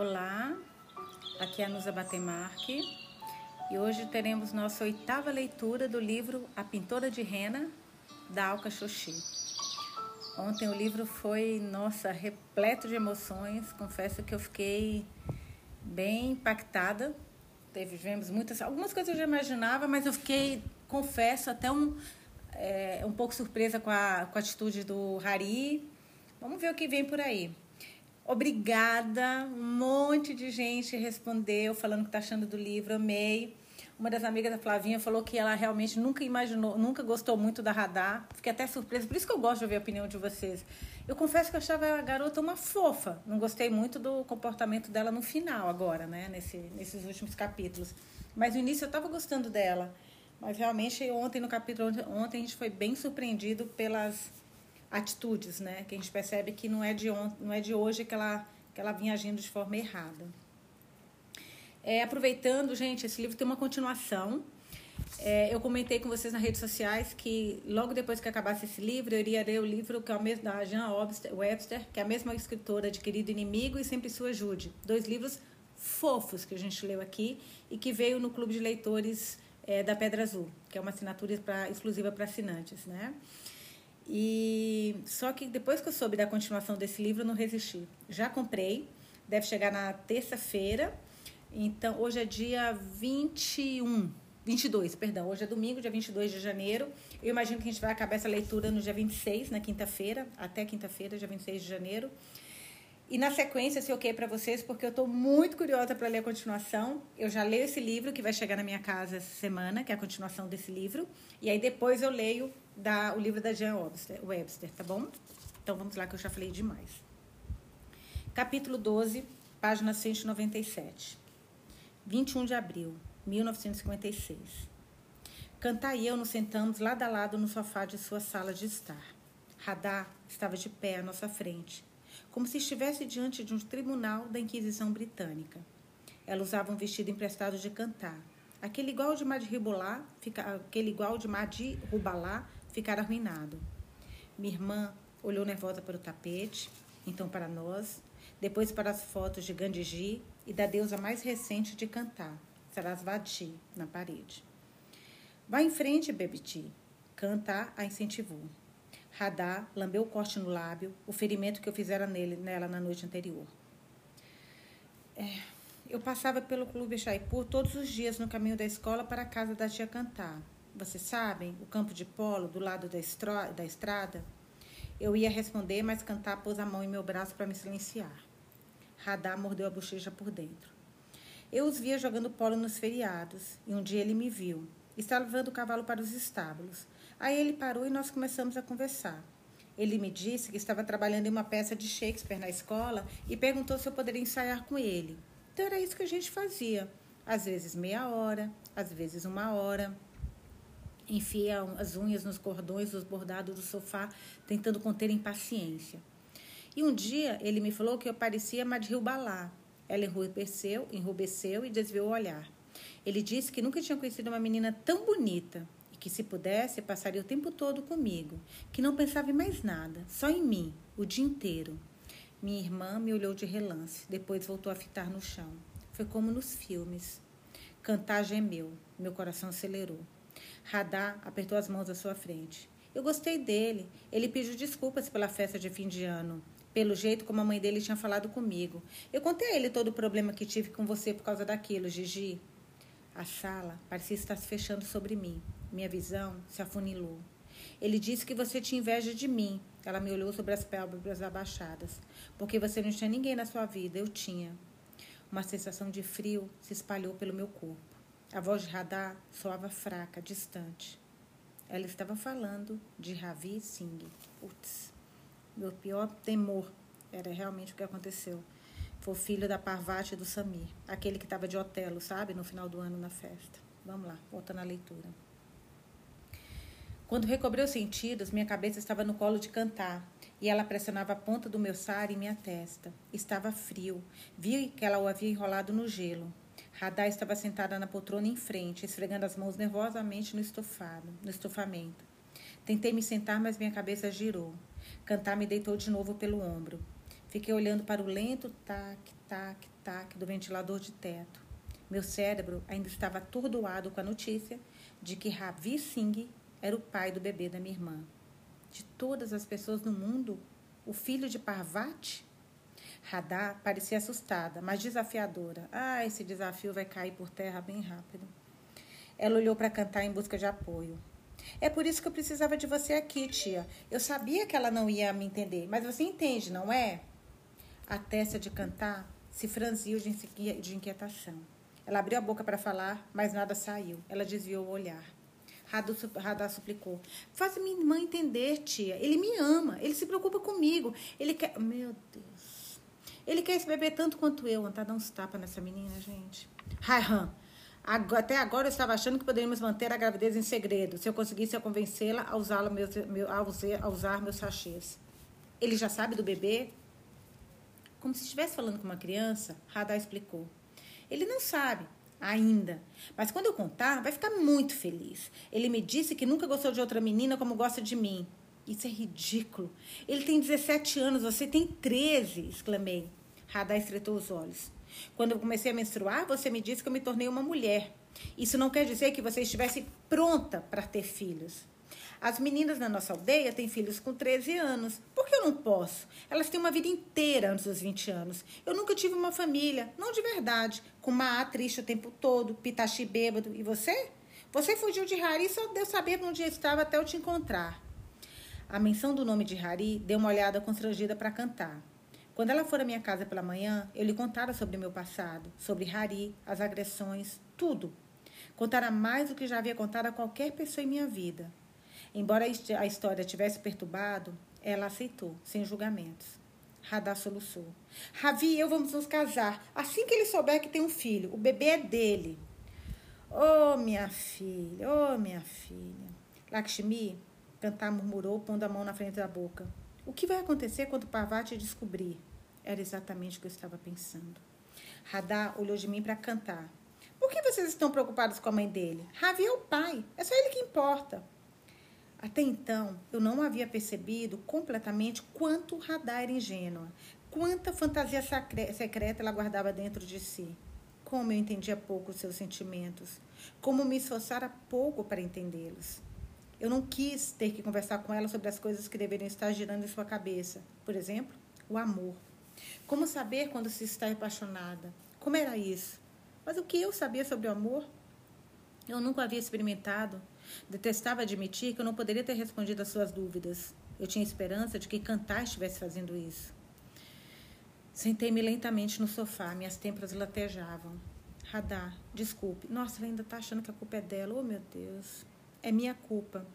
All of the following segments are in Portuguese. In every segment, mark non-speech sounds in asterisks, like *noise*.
Olá, aqui é a Nusa Batemarque e hoje teremos nossa oitava leitura do livro A Pintora de Rena, da Alka Xoxi. Ontem o livro foi, nossa, repleto de emoções. Confesso que eu fiquei bem impactada. Tivemos muitas, algumas coisas eu já imaginava, mas eu fiquei, confesso, até um, é, um pouco surpresa com a, com a atitude do Hari. Vamos ver o que vem por aí. Obrigada, um monte de gente respondeu falando que tá achando do livro, amei. Uma das amigas da Flavinha falou que ela realmente nunca imaginou, nunca gostou muito da Radar. Fiquei até surpresa, por isso que eu gosto de ouvir a opinião de vocês. Eu confesso que eu achava a garota uma fofa. Não gostei muito do comportamento dela no final agora, né, Nesse, nesses últimos capítulos. Mas no início eu estava gostando dela. Mas realmente ontem no capítulo ontem a gente foi bem surpreendido pelas atitudes, né? Que a gente percebe que não é de ontem, não é de hoje que ela que ela vinha agindo de forma errada. É, aproveitando, gente, esse livro tem uma continuação. É, eu comentei com vocês nas redes sociais que logo depois que acabasse esse livro, eu iria ler o livro que é o mesmo da Jean Webster, que é a mesma escritora de Querido Inimigo e Sempre Sua Ajude. Dois livros fofos que a gente leu aqui e que veio no Clube de Leitores é, da Pedra Azul, que é uma assinatura pra, exclusiva para assinantes, né? E só que depois que eu soube da continuação desse livro, eu não resisti. Já comprei, deve chegar na terça-feira então, hoje é dia 21, 22, perdão. Hoje é domingo, dia 22 de janeiro. Eu imagino que a gente vai acabar essa leitura no dia 26, na quinta-feira, até quinta-feira, dia 26 de janeiro. E na sequência, se ok para vocês, porque eu estou muito curiosa para ler a continuação. Eu já leio esse livro que vai chegar na minha casa essa semana, que é a continuação desse livro. E aí depois eu leio da, o livro da Jean Webster, Webster, tá bom? Então vamos lá que eu já falei demais. Capítulo 12, página 197. 21 de abril, 1956. Cantar e eu nos sentamos lado a lado no sofá de sua sala de estar. Radar estava de pé à nossa frente, como se estivesse diante de um tribunal da Inquisição Britânica. Ela usava um vestido emprestado de cantar, aquele igual de Madribalá, aquele igual de Madribalá ficara arruinado. Minha irmã olhou nervosa para o tapete, então para nós, depois para as fotos de Gandhiji e da deusa mais recente de cantar, Sarasvati, na parede. Vá em frente, Bebiti. Canta a incentivou. Radá lambeu o corte no lábio, o ferimento que eu fizera nele, nela na noite anterior. É, eu passava pelo Clube Chaipur todos os dias no caminho da escola para a casa da tia Cantar. Vocês sabem, o campo de polo do lado da, estro, da estrada? Eu ia responder, mas Cantar pôs a mão em meu braço para me silenciar. Radar mordeu a bochecha por dentro. Eu os via jogando polo nos feriados, e um dia ele me viu. Estava levando o cavalo para os estábulos. Aí ele parou e nós começamos a conversar. Ele me disse que estava trabalhando em uma peça de Shakespeare na escola e perguntou se eu poderia ensaiar com ele. Então era isso que a gente fazia. Às vezes meia hora, às vezes uma hora. Enfia as unhas nos cordões dos bordados do sofá, tentando conter impaciência. E um dia ele me falou que eu parecia Madhil Balá. Ela enrubesceu, enrubesceu e desviou o olhar. Ele disse que nunca tinha conhecido uma menina tão bonita e que, se pudesse, passaria o tempo todo comigo, que não pensava em mais nada, só em mim, o dia inteiro. Minha irmã me olhou de relance, depois voltou a fitar no chão. Foi como nos filmes. Cantar gemeu, meu coração acelerou. Radar apertou as mãos à sua frente. Eu gostei dele. Ele pediu desculpas pela festa de fim de ano pelo jeito como a mãe dele tinha falado comigo. Eu contei a ele todo o problema que tive com você por causa daquilo, Gigi. A sala parecia estar se fechando sobre mim. Minha visão se afunilou. Ele disse que você tinha inveja de mim. Ela me olhou sobre as pálpebras abaixadas. Porque você não tinha ninguém na sua vida. Eu tinha. Uma sensação de frio se espalhou pelo meu corpo. A voz de Radar soava fraca, distante. Ela estava falando de Ravi Singh. Putz. Meu pior temor era realmente o que aconteceu. Foi filho da Parvati e do Samir, aquele que estava de Otelo, sabe, no final do ano na festa. Vamos lá, voltando à leitura. Quando recobrei os sentidos, minha cabeça estava no colo de cantar e ela pressionava a ponta do meu sar em minha testa. Estava frio. Vi que ela o havia enrolado no gelo. Radar estava sentada na poltrona em frente, esfregando as mãos nervosamente no estofado, no estofamento. Tentei me sentar, mas minha cabeça girou. Cantar me deitou de novo pelo ombro. Fiquei olhando para o lento tac, tac, tac do ventilador de teto. Meu cérebro ainda estava atordoado com a notícia de que Ravi Singh era o pai do bebê da minha irmã. De todas as pessoas no mundo, o filho de Parvati? Radha parecia assustada, mas desafiadora. Ah, esse desafio vai cair por terra bem rápido. Ela olhou para cantar em busca de apoio. É por isso que eu precisava de você aqui, tia. Eu sabia que ela não ia me entender, mas você entende, não é? A testa de cantar se franziu de inquietação. Ela abriu a boca para falar, mas nada saiu. Ela desviou o olhar. Radá suplicou. Faz minha irmã entender, tia. Ele me ama. Ele se preocupa comigo. Ele quer. Meu Deus. Ele quer esse bebê tanto quanto eu. Tá dando uns tapas nessa menina, gente. Raihan, até agora eu estava achando que poderíamos manter a gravidez em segredo, se eu conseguisse convencê-la a, usá meu, a, usar, a usar meus sachês. Ele já sabe do bebê? Como se estivesse falando com uma criança, Radha explicou. Ele não sabe ainda, mas quando eu contar, vai ficar muito feliz. Ele me disse que nunca gostou de outra menina como gosta de mim. Isso é ridículo. Ele tem 17 anos, você tem 13, exclamei. Radha estreitou os olhos. Quando eu comecei a menstruar, você me disse que eu me tornei uma mulher. Isso não quer dizer que você estivesse pronta para ter filhos. As meninas na nossa aldeia têm filhos com 13 anos. Por que eu não posso? Elas têm uma vida inteira antes dos 20 anos. Eu nunca tive uma família, não de verdade, com uma triste o tempo todo, pitachi bêbado. E você? Você fugiu de Hari e só deu saber onde estava até eu te encontrar. A menção do nome de Hari deu uma olhada constrangida para cantar. Quando ela for à minha casa pela manhã, eu lhe contara sobre meu passado, sobre Hari, as agressões, tudo. Contara mais do que já havia contado a qualquer pessoa em minha vida. Embora a história tivesse perturbado, ela aceitou, sem julgamentos. Radha soluçou. Ravi e eu vamos nos casar. Assim que ele souber que tem um filho, o bebê é dele. Oh, minha filha, oh, minha filha. Lakshmi, cantar murmurou, pondo a mão na frente da boca. O que vai acontecer quando Parvati descobrir? Era exatamente o que eu estava pensando. Radha olhou de mim para cantar. Por que vocês estão preocupados com a mãe dele? Ravi é o pai. É só ele que importa. Até então, eu não havia percebido completamente quanto Radar era ingênua, quanta fantasia secreta ela guardava dentro de si. Como eu entendia pouco os seus sentimentos, como me esforçara pouco para entendê-los. Eu não quis ter que conversar com ela sobre as coisas que deveriam estar girando em sua cabeça. Por exemplo, o amor. Como saber quando se está apaixonada? Como era isso? Mas o que eu sabia sobre o amor? Eu nunca havia experimentado. Detestava admitir que eu não poderia ter respondido às suas dúvidas. Eu tinha esperança de que cantar estivesse fazendo isso. Sentei-me lentamente no sofá, minhas têmporas latejavam. Radar, desculpe. Nossa, ela ainda está achando que a culpa é dela. Oh, meu Deus. É minha culpa.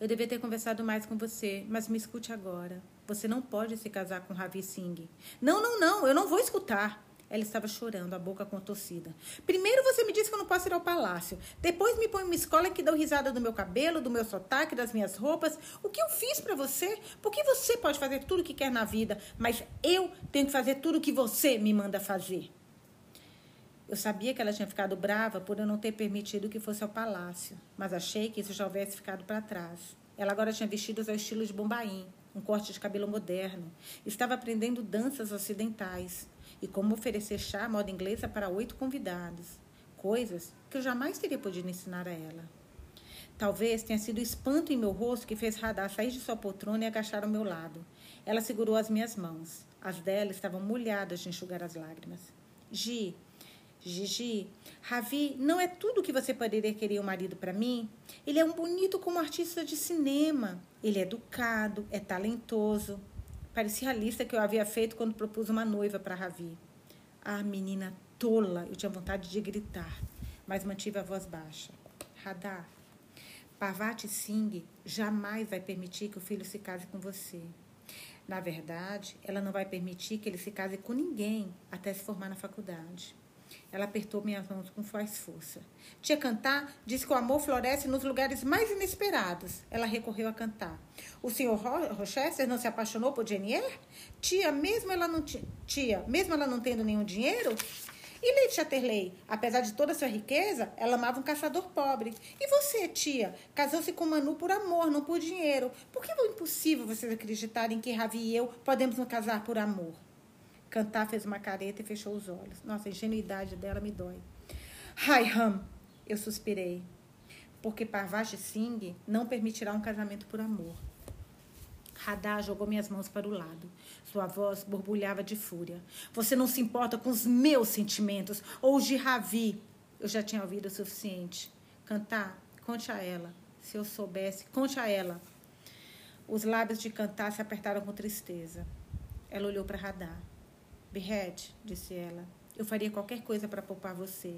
Eu devia ter conversado mais com você, mas me escute agora. Você não pode se casar com Ravi Singh. Não, não, não, eu não vou escutar. Ela estava chorando, a boca contorcida. Primeiro você me disse que eu não posso ir ao palácio. Depois me põe uma escola que deu risada do meu cabelo, do meu sotaque, das minhas roupas. O que eu fiz para você? Porque você pode fazer tudo o que quer na vida, mas eu tenho que fazer tudo o que você me manda fazer. Eu sabia que ela tinha ficado brava por eu não ter permitido que fosse ao palácio, mas achei que isso já houvesse ficado para trás. Ela agora tinha vestidos ao estilo de Bombaim, um corte de cabelo moderno. Estava aprendendo danças ocidentais e como oferecer chá à moda inglesa para oito convidados. Coisas que eu jamais teria podido ensinar a ela. Talvez tenha sido o espanto em meu rosto que fez Radar sair de sua poltrona e agachar ao meu lado. Ela segurou as minhas mãos. As dela estavam molhadas de enxugar as lágrimas. Gi, Gigi, Ravi não é tudo o que você poderia querer um marido para mim. Ele é um bonito como artista de cinema. Ele é educado, é talentoso. Parecia a lista que eu havia feito quando propus uma noiva para Ravi. Ah, menina tola! Eu tinha vontade de gritar, mas mantive a voz baixa. Radar, Parvati Singh jamais vai permitir que o filho se case com você. Na verdade, ela não vai permitir que ele se case com ninguém até se formar na faculdade. Ela apertou minhas mãos com mais força. Tia Cantar disse que o amor floresce nos lugares mais inesperados. Ela recorreu a cantar. O senhor Rochester não se apaixonou por Jenier? Tia, mesmo ela não tia, mesmo ela não tendo nenhum dinheiro? E Lady Chatterley, apesar de toda sua riqueza, ela amava um caçador pobre. E você, tia, casou-se com Manu por amor, não por dinheiro. Por que impossível vocês acreditarem que Ravi e eu podemos nos casar por amor. Cantar fez uma careta e fechou os olhos. Nossa, a ingenuidade dela me dói. Hai Ram, eu suspirei. Porque Parvati Singh não permitirá um casamento por amor. Radha jogou minhas mãos para o lado. Sua voz borbulhava de fúria. Você não se importa com os meus sentimentos ou os de Ravi. Eu já tinha ouvido o suficiente. Cantar, conte a ela. Se eu soubesse, conte a ela. Os lábios de Cantar se apertaram com tristeza. Ela olhou para Radha. Behet, disse ela, eu faria qualquer coisa para poupar você.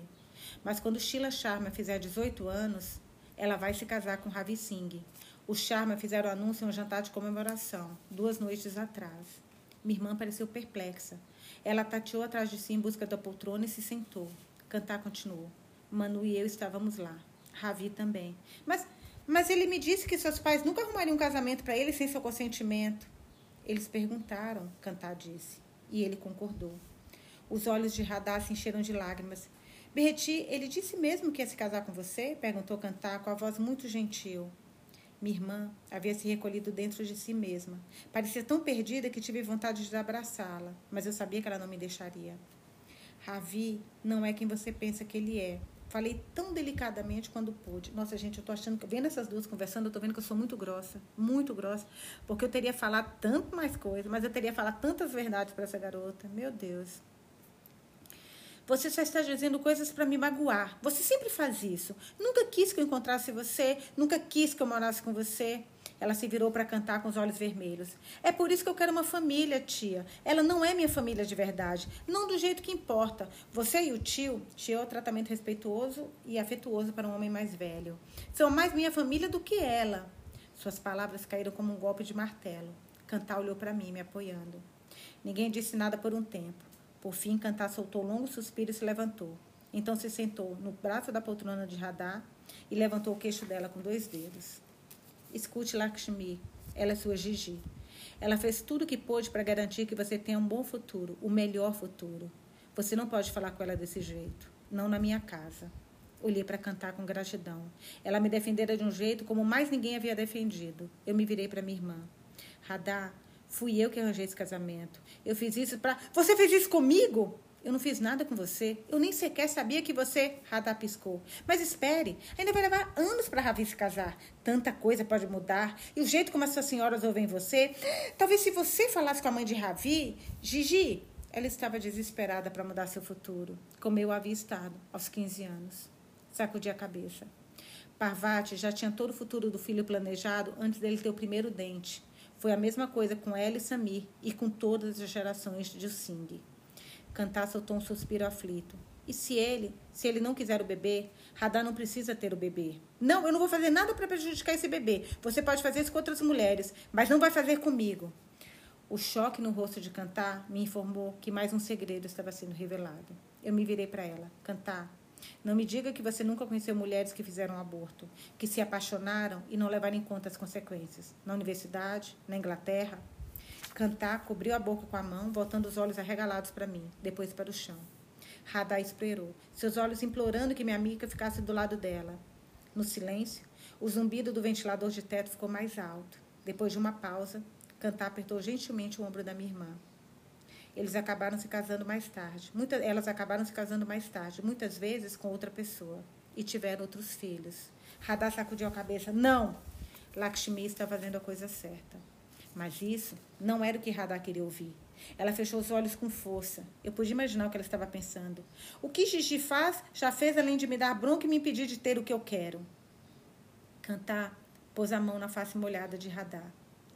Mas quando Sheila Sharma fizer 18 anos, ela vai se casar com Ravi Singh. Os Sharma fizeram o anúncio em um jantar de comemoração, duas noites atrás. Minha irmã pareceu perplexa. Ela tateou atrás de si em busca da poltrona e se sentou. Cantar continuou. Manu e eu estávamos lá. Ravi também. Mas, mas ele me disse que seus pais nunca arrumariam um casamento para ele sem seu consentimento. Eles perguntaram, Cantar disse. E ele concordou. Os olhos de Radar se encheram de lágrimas. Berreti, ele disse mesmo que ia se casar com você? Perguntou Cantar com a voz muito gentil. Minha irmã havia se recolhido dentro de si mesma. Parecia tão perdida que tive vontade de abraçá-la, mas eu sabia que ela não me deixaria. Ravi não é quem você pensa que ele é. Falei tão delicadamente quando pude. Nossa, gente, eu tô achando que, vendo essas duas conversando, eu tô vendo que eu sou muito grossa, muito grossa, porque eu teria falado tanto mais coisa, mas eu teria falado tantas verdades para essa garota. Meu Deus. Você só está dizendo coisas para me magoar. Você sempre faz isso. Nunca quis que eu encontrasse você, nunca quis que eu morasse com você. Ela se virou para cantar com os olhos vermelhos. É por isso que eu quero uma família, tia. Ela não é minha família de verdade. Não do jeito que importa. Você e o tio, tio é o tratamento respeituoso e afetuoso para um homem mais velho. São mais minha família do que ela. Suas palavras caíram como um golpe de martelo. Cantar olhou para mim, me apoiando. Ninguém disse nada por um tempo. Por fim, Cantar soltou um longo suspiro e se levantou. Então se sentou no braço da poltrona de Radar e levantou o queixo dela com dois dedos. Escute Lakshmi, ela é sua Gigi. Ela fez tudo o que pôde para garantir que você tenha um bom futuro, o melhor futuro. Você não pode falar com ela desse jeito, não na minha casa. Olhei para cantar com gratidão. Ela me defendera de um jeito como mais ninguém havia defendido. Eu me virei para minha irmã. Radar, Fui eu que arranjei esse casamento. Eu fiz isso para. Você fez isso comigo? Eu não fiz nada com você. Eu nem sequer sabia que você. Radar piscou. Mas espere, ainda vai levar anos para Ravi se casar. Tanta coisa pode mudar. E o jeito como essas senhoras ouvem você. Talvez se você falasse com a mãe de Ravi. Gigi, ela estava desesperada para mudar seu futuro, como eu havia estado aos 15 anos. Sacudi a cabeça. Parvati já tinha todo o futuro do filho planejado antes dele ter o primeiro dente. Foi a mesma coisa com ela e Samir e com todas as gerações de Singh. Cantar soltou um suspiro aflito. E se ele, se ele não quiser o bebê, Radar não precisa ter o bebê. Não, eu não vou fazer nada para prejudicar esse bebê. Você pode fazer isso com outras mulheres, mas não vai fazer comigo. O choque no rosto de Cantar me informou que mais um segredo estava sendo revelado. Eu me virei para ela. Cantar, não me diga que você nunca conheceu mulheres que fizeram aborto, que se apaixonaram e não levaram em conta as consequências. Na universidade, na Inglaterra. Cantar cobriu a boca com a mão, voltando os olhos arregalados para mim, depois para o chão. Radar esperou, seus olhos implorando que minha amiga ficasse do lado dela. No silêncio, o zumbido do ventilador de teto ficou mais alto. Depois de uma pausa, Cantar apertou gentilmente o ombro da minha irmã. Eles acabaram se casando mais tarde. Muitas, elas acabaram se casando mais tarde, muitas vezes com outra pessoa. E tiveram outros filhos. Radha sacudiu a cabeça. Não! Lakshmi está fazendo a coisa certa. Mas isso não era o que Radha queria ouvir. Ela fechou os olhos com força. Eu pude imaginar o que ela estava pensando. O que Gigi faz já fez além de me dar bronca e me impedir de ter o que eu quero. Cantar pôs a mão na face molhada de Radha.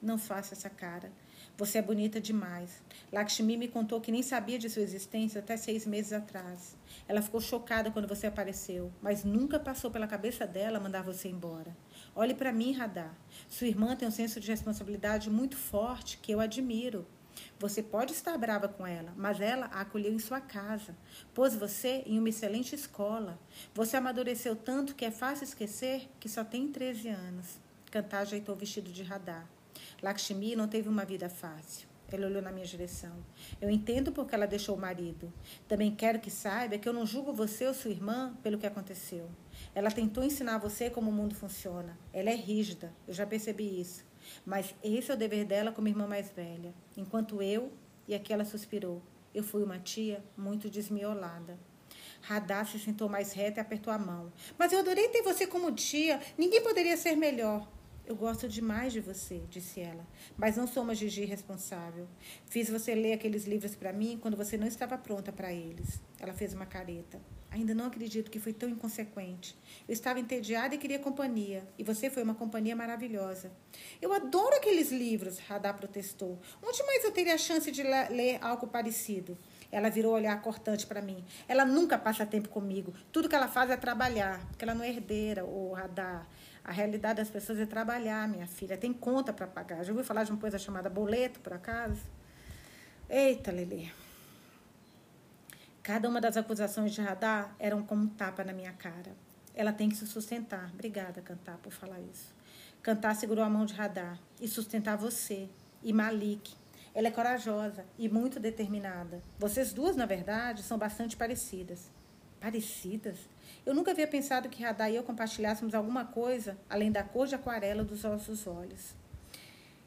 Não faça essa cara. Você é bonita demais. Lakshmi me contou que nem sabia de sua existência até seis meses atrás. Ela ficou chocada quando você apareceu, mas nunca passou pela cabeça dela mandar você embora. Olhe para mim, Radar. Sua irmã tem um senso de responsabilidade muito forte que eu admiro. Você pode estar brava com ela, mas ela a acolheu em sua casa, pôs você em uma excelente escola. Você amadureceu tanto que é fácil esquecer que só tem 13 anos. Cantar ajeitou o vestido de radar. Lakshmi não teve uma vida fácil. Ela olhou na minha direção. Eu entendo porque ela deixou o marido. Também quero que saiba que eu não julgo você ou sua irmã pelo que aconteceu. Ela tentou ensinar você como o mundo funciona. Ela é rígida, eu já percebi isso. Mas esse é o dever dela como irmã mais velha. Enquanto eu, e aqui ela suspirou, eu fui uma tia muito desmiolada. Radar se sentou mais reta e apertou a mão. Mas eu adorei ter você como tia. Ninguém poderia ser melhor. Eu gosto demais de você, disse ela, mas não sou uma Gigi responsável. Fiz você ler aqueles livros para mim quando você não estava pronta para eles. Ela fez uma careta. Ainda não acredito que foi tão inconsequente. Eu estava entediada e queria companhia, e você foi uma companhia maravilhosa. Eu adoro aqueles livros, Radar protestou. Onde mais eu teria a chance de ler algo parecido? Ela virou olhar cortante para mim. Ela nunca passa tempo comigo. Tudo que ela faz é trabalhar, porque ela não é herdeira, o Radar. A realidade das pessoas é trabalhar, minha filha. Tem conta para pagar. Já ouviu falar de uma coisa chamada boleto, por acaso? Eita, Lelê. Cada uma das acusações de radar eram como um tapa na minha cara. Ela tem que se sustentar. Obrigada, Cantar, por falar isso. Cantar segurou a mão de radar e sustentar você e Malik. Ela é corajosa e muito determinada. Vocês duas, na verdade, são bastante parecidas. Parecidas? Eu nunca havia pensado que Radar e eu compartilhássemos alguma coisa além da cor de aquarela dos nossos olhos.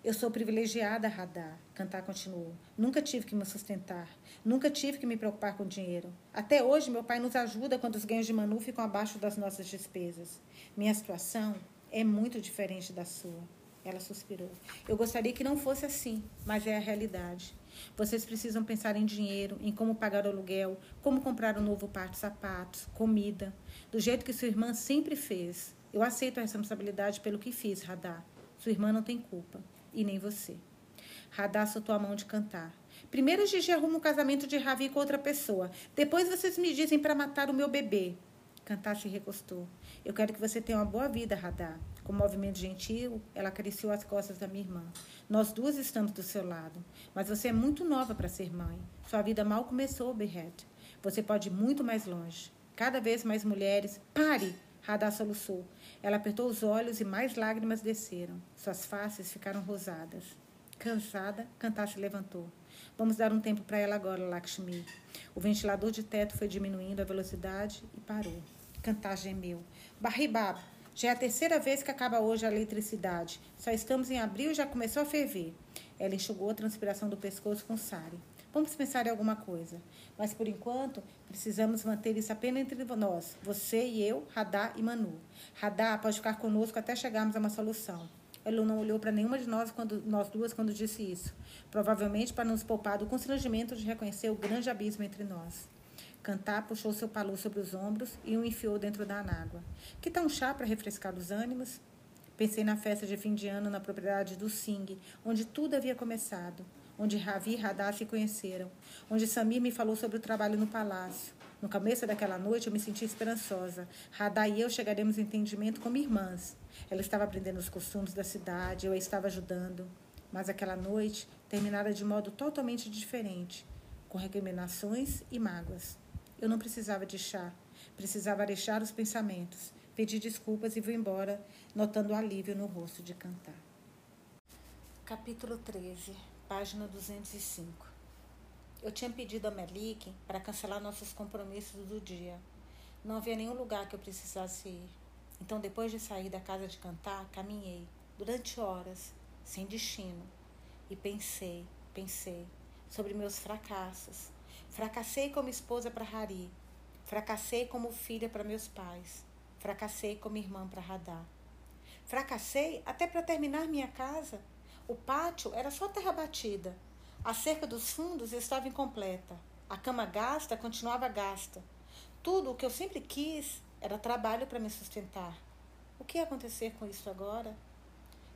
Eu sou privilegiada, Radar, Cantar continuou. Nunca tive que me sustentar. Nunca tive que me preocupar com dinheiro. Até hoje, meu pai nos ajuda quando os ganhos de Manu ficam abaixo das nossas despesas. Minha situação é muito diferente da sua. Ela suspirou. Eu gostaria que não fosse assim, mas é a realidade. Vocês precisam pensar em dinheiro, em como pagar o aluguel, como comprar um novo par de sapatos, comida, do jeito que sua irmã sempre fez. Eu aceito a responsabilidade pelo que fiz, Radar. Sua irmã não tem culpa, e nem você. Radar soltou a mão de cantar. Primeiro Gigi arruma um casamento de Ravi com outra pessoa. Depois vocês me dizem para matar o meu bebê. Cantar se recostou. Eu quero que você tenha uma boa vida, Radar. Com um movimento gentil, ela acariciou as costas da minha irmã. Nós duas estamos do seu lado. Mas você é muito nova para ser mãe. Sua vida mal começou, Behet. Você pode ir muito mais longe. Cada vez mais mulheres. Pare! Radar soluçou. Ela apertou os olhos e mais lágrimas desceram. Suas faces ficaram rosadas. Cansada, Cantar se levantou. Vamos dar um tempo para ela agora, Lakshmi. O ventilador de teto foi diminuindo a velocidade e parou. Cantar gemeu. Barribaba, já é a terceira vez que acaba hoje a eletricidade. Só estamos em abril e já começou a ferver. Ela enxugou a transpiração do pescoço com Sari. Vamos pensar em alguma coisa. Mas, por enquanto, precisamos manter isso apenas entre nós. Você e eu, Radá e Manu. Radá pode ficar conosco até chegarmos a uma solução. Ela não olhou para nenhuma de nós, quando, nós duas quando disse isso. Provavelmente para nos poupar do constrangimento de reconhecer o grande abismo entre nós. Cantar puxou seu palu sobre os ombros e o enfiou dentro da anágua. Que tal um chá para refrescar os ânimos? Pensei na festa de fim de ano na propriedade do Singh, onde tudo havia começado, onde Ravi e Radha se conheceram, onde Samir me falou sobre o trabalho no palácio. No começo daquela noite eu me senti esperançosa. Radha e eu chegaremos em entendimento como irmãs. Ela estava aprendendo os costumes da cidade, eu a estava ajudando. Mas aquela noite terminara de modo totalmente diferente, com recriminações e mágoas. Eu não precisava de chá. Precisava areixar os pensamentos. Pedi desculpas e fui embora, notando alívio no rosto de cantar. Capítulo 13, página 205. Eu tinha pedido a Melik para cancelar nossos compromissos do dia. Não havia nenhum lugar que eu precisasse ir. Então, depois de sair da casa de cantar, caminhei, durante horas, sem destino. E pensei, pensei, sobre meus fracassos, Fracassei como esposa para Hari. Fracassei como filha para meus pais. Fracassei como irmã para Radar. Fracassei até para terminar minha casa. O pátio era só terra batida. A cerca dos fundos estava incompleta. A cama gasta continuava gasta. Tudo o que eu sempre quis era trabalho para me sustentar. O que ia acontecer com isso agora?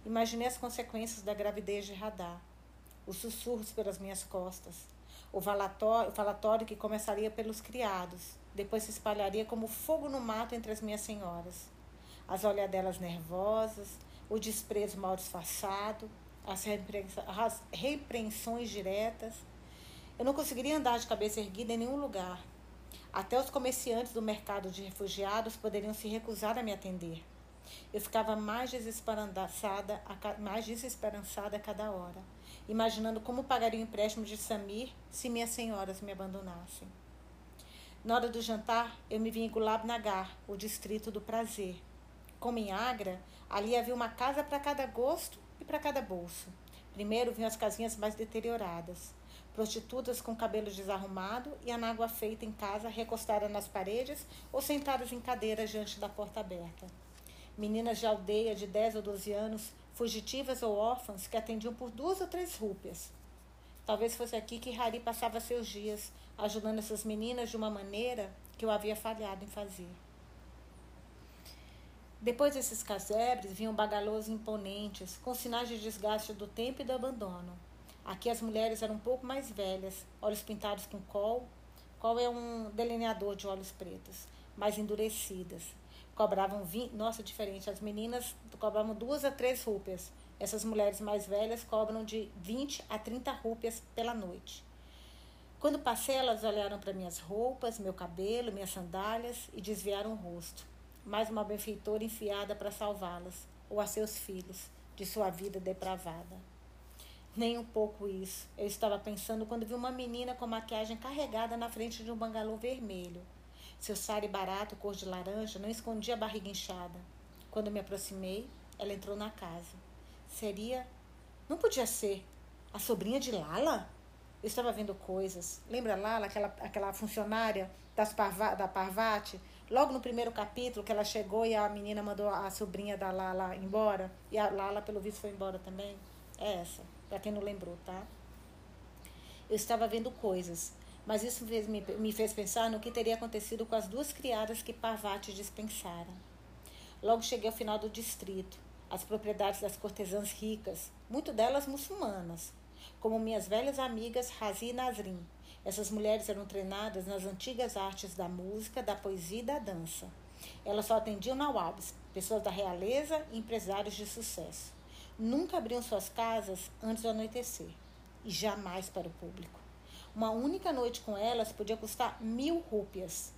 Imaginei as consequências da gravidez de Radar. Os sussurros pelas minhas costas o falatório, o falatório que começaria pelos criados, depois se espalharia como fogo no mato entre as minhas senhoras. As olhadelas nervosas, o desprezo mal disfarçado, as, as repreensões diretas. Eu não conseguiria andar de cabeça erguida em nenhum lugar. Até os comerciantes do mercado de refugiados poderiam se recusar a me atender. Eu ficava mais desesperançada, mais desesperançada a cada hora imaginando como pagaria o empréstimo de Samir se minhas senhoras me abandonassem. Na hora do jantar, eu me vi em Gulab Nagar, o distrito do prazer. Como em Agra, ali havia uma casa para cada gosto e para cada bolso. Primeiro vinham as casinhas mais deterioradas. Prostitutas com cabelo desarrumado e anágua feita em casa, recostada nas paredes ou sentadas em cadeiras diante da porta aberta. Meninas de aldeia de 10 ou 12 anos, fugitivas ou órfãs, que atendiam por duas ou três rúpias. Talvez fosse aqui que Hari passava seus dias, ajudando essas meninas de uma maneira que eu havia falhado em fazer. Depois desses casebres vinham bagalôs imponentes, com sinais de desgaste do tempo e do abandono. Aqui as mulheres eram um pouco mais velhas, olhos pintados com col. Col é um delineador de olhos pretos, mais endurecidas. Cobravam 20, nossa, diferente. As meninas cobravam duas a três rúpias. Essas mulheres mais velhas cobram de 20 a 30 rúpias pela noite. Quando passei, elas olharam para minhas roupas, meu cabelo, minhas sandálias e desviaram o rosto mais uma benfeitora enfiada para salvá-las, ou a seus filhos, de sua vida depravada. Nem um pouco isso. Eu estava pensando quando vi uma menina com maquiagem carregada na frente de um bangalô vermelho. Seu sari barato, cor de laranja, não escondia a barriga inchada. Quando me aproximei, ela entrou na casa. Seria. Não podia ser. A sobrinha de Lala? Eu estava vendo coisas. Lembra Lala, aquela, aquela funcionária das Parva, da Parvati, Logo no primeiro capítulo, que ela chegou e a menina mandou a sobrinha da Lala embora, e a Lala, pelo visto, foi embora também. É essa, para quem não lembrou, tá? Eu estava vendo coisas, mas isso fez, me, me fez pensar no que teria acontecido com as duas criadas que Parvati dispensara. Logo cheguei ao final do distrito, as propriedades das cortesãs ricas, muito delas muçulmanas, como minhas velhas amigas Razi e Nazrin, essas mulheres eram treinadas nas antigas artes da música, da poesia e da dança. Elas só atendiam nawabs, pessoas da realeza e empresários de sucesso. Nunca abriam suas casas antes do anoitecer, e jamais para o público. Uma única noite com elas podia custar mil rúpias.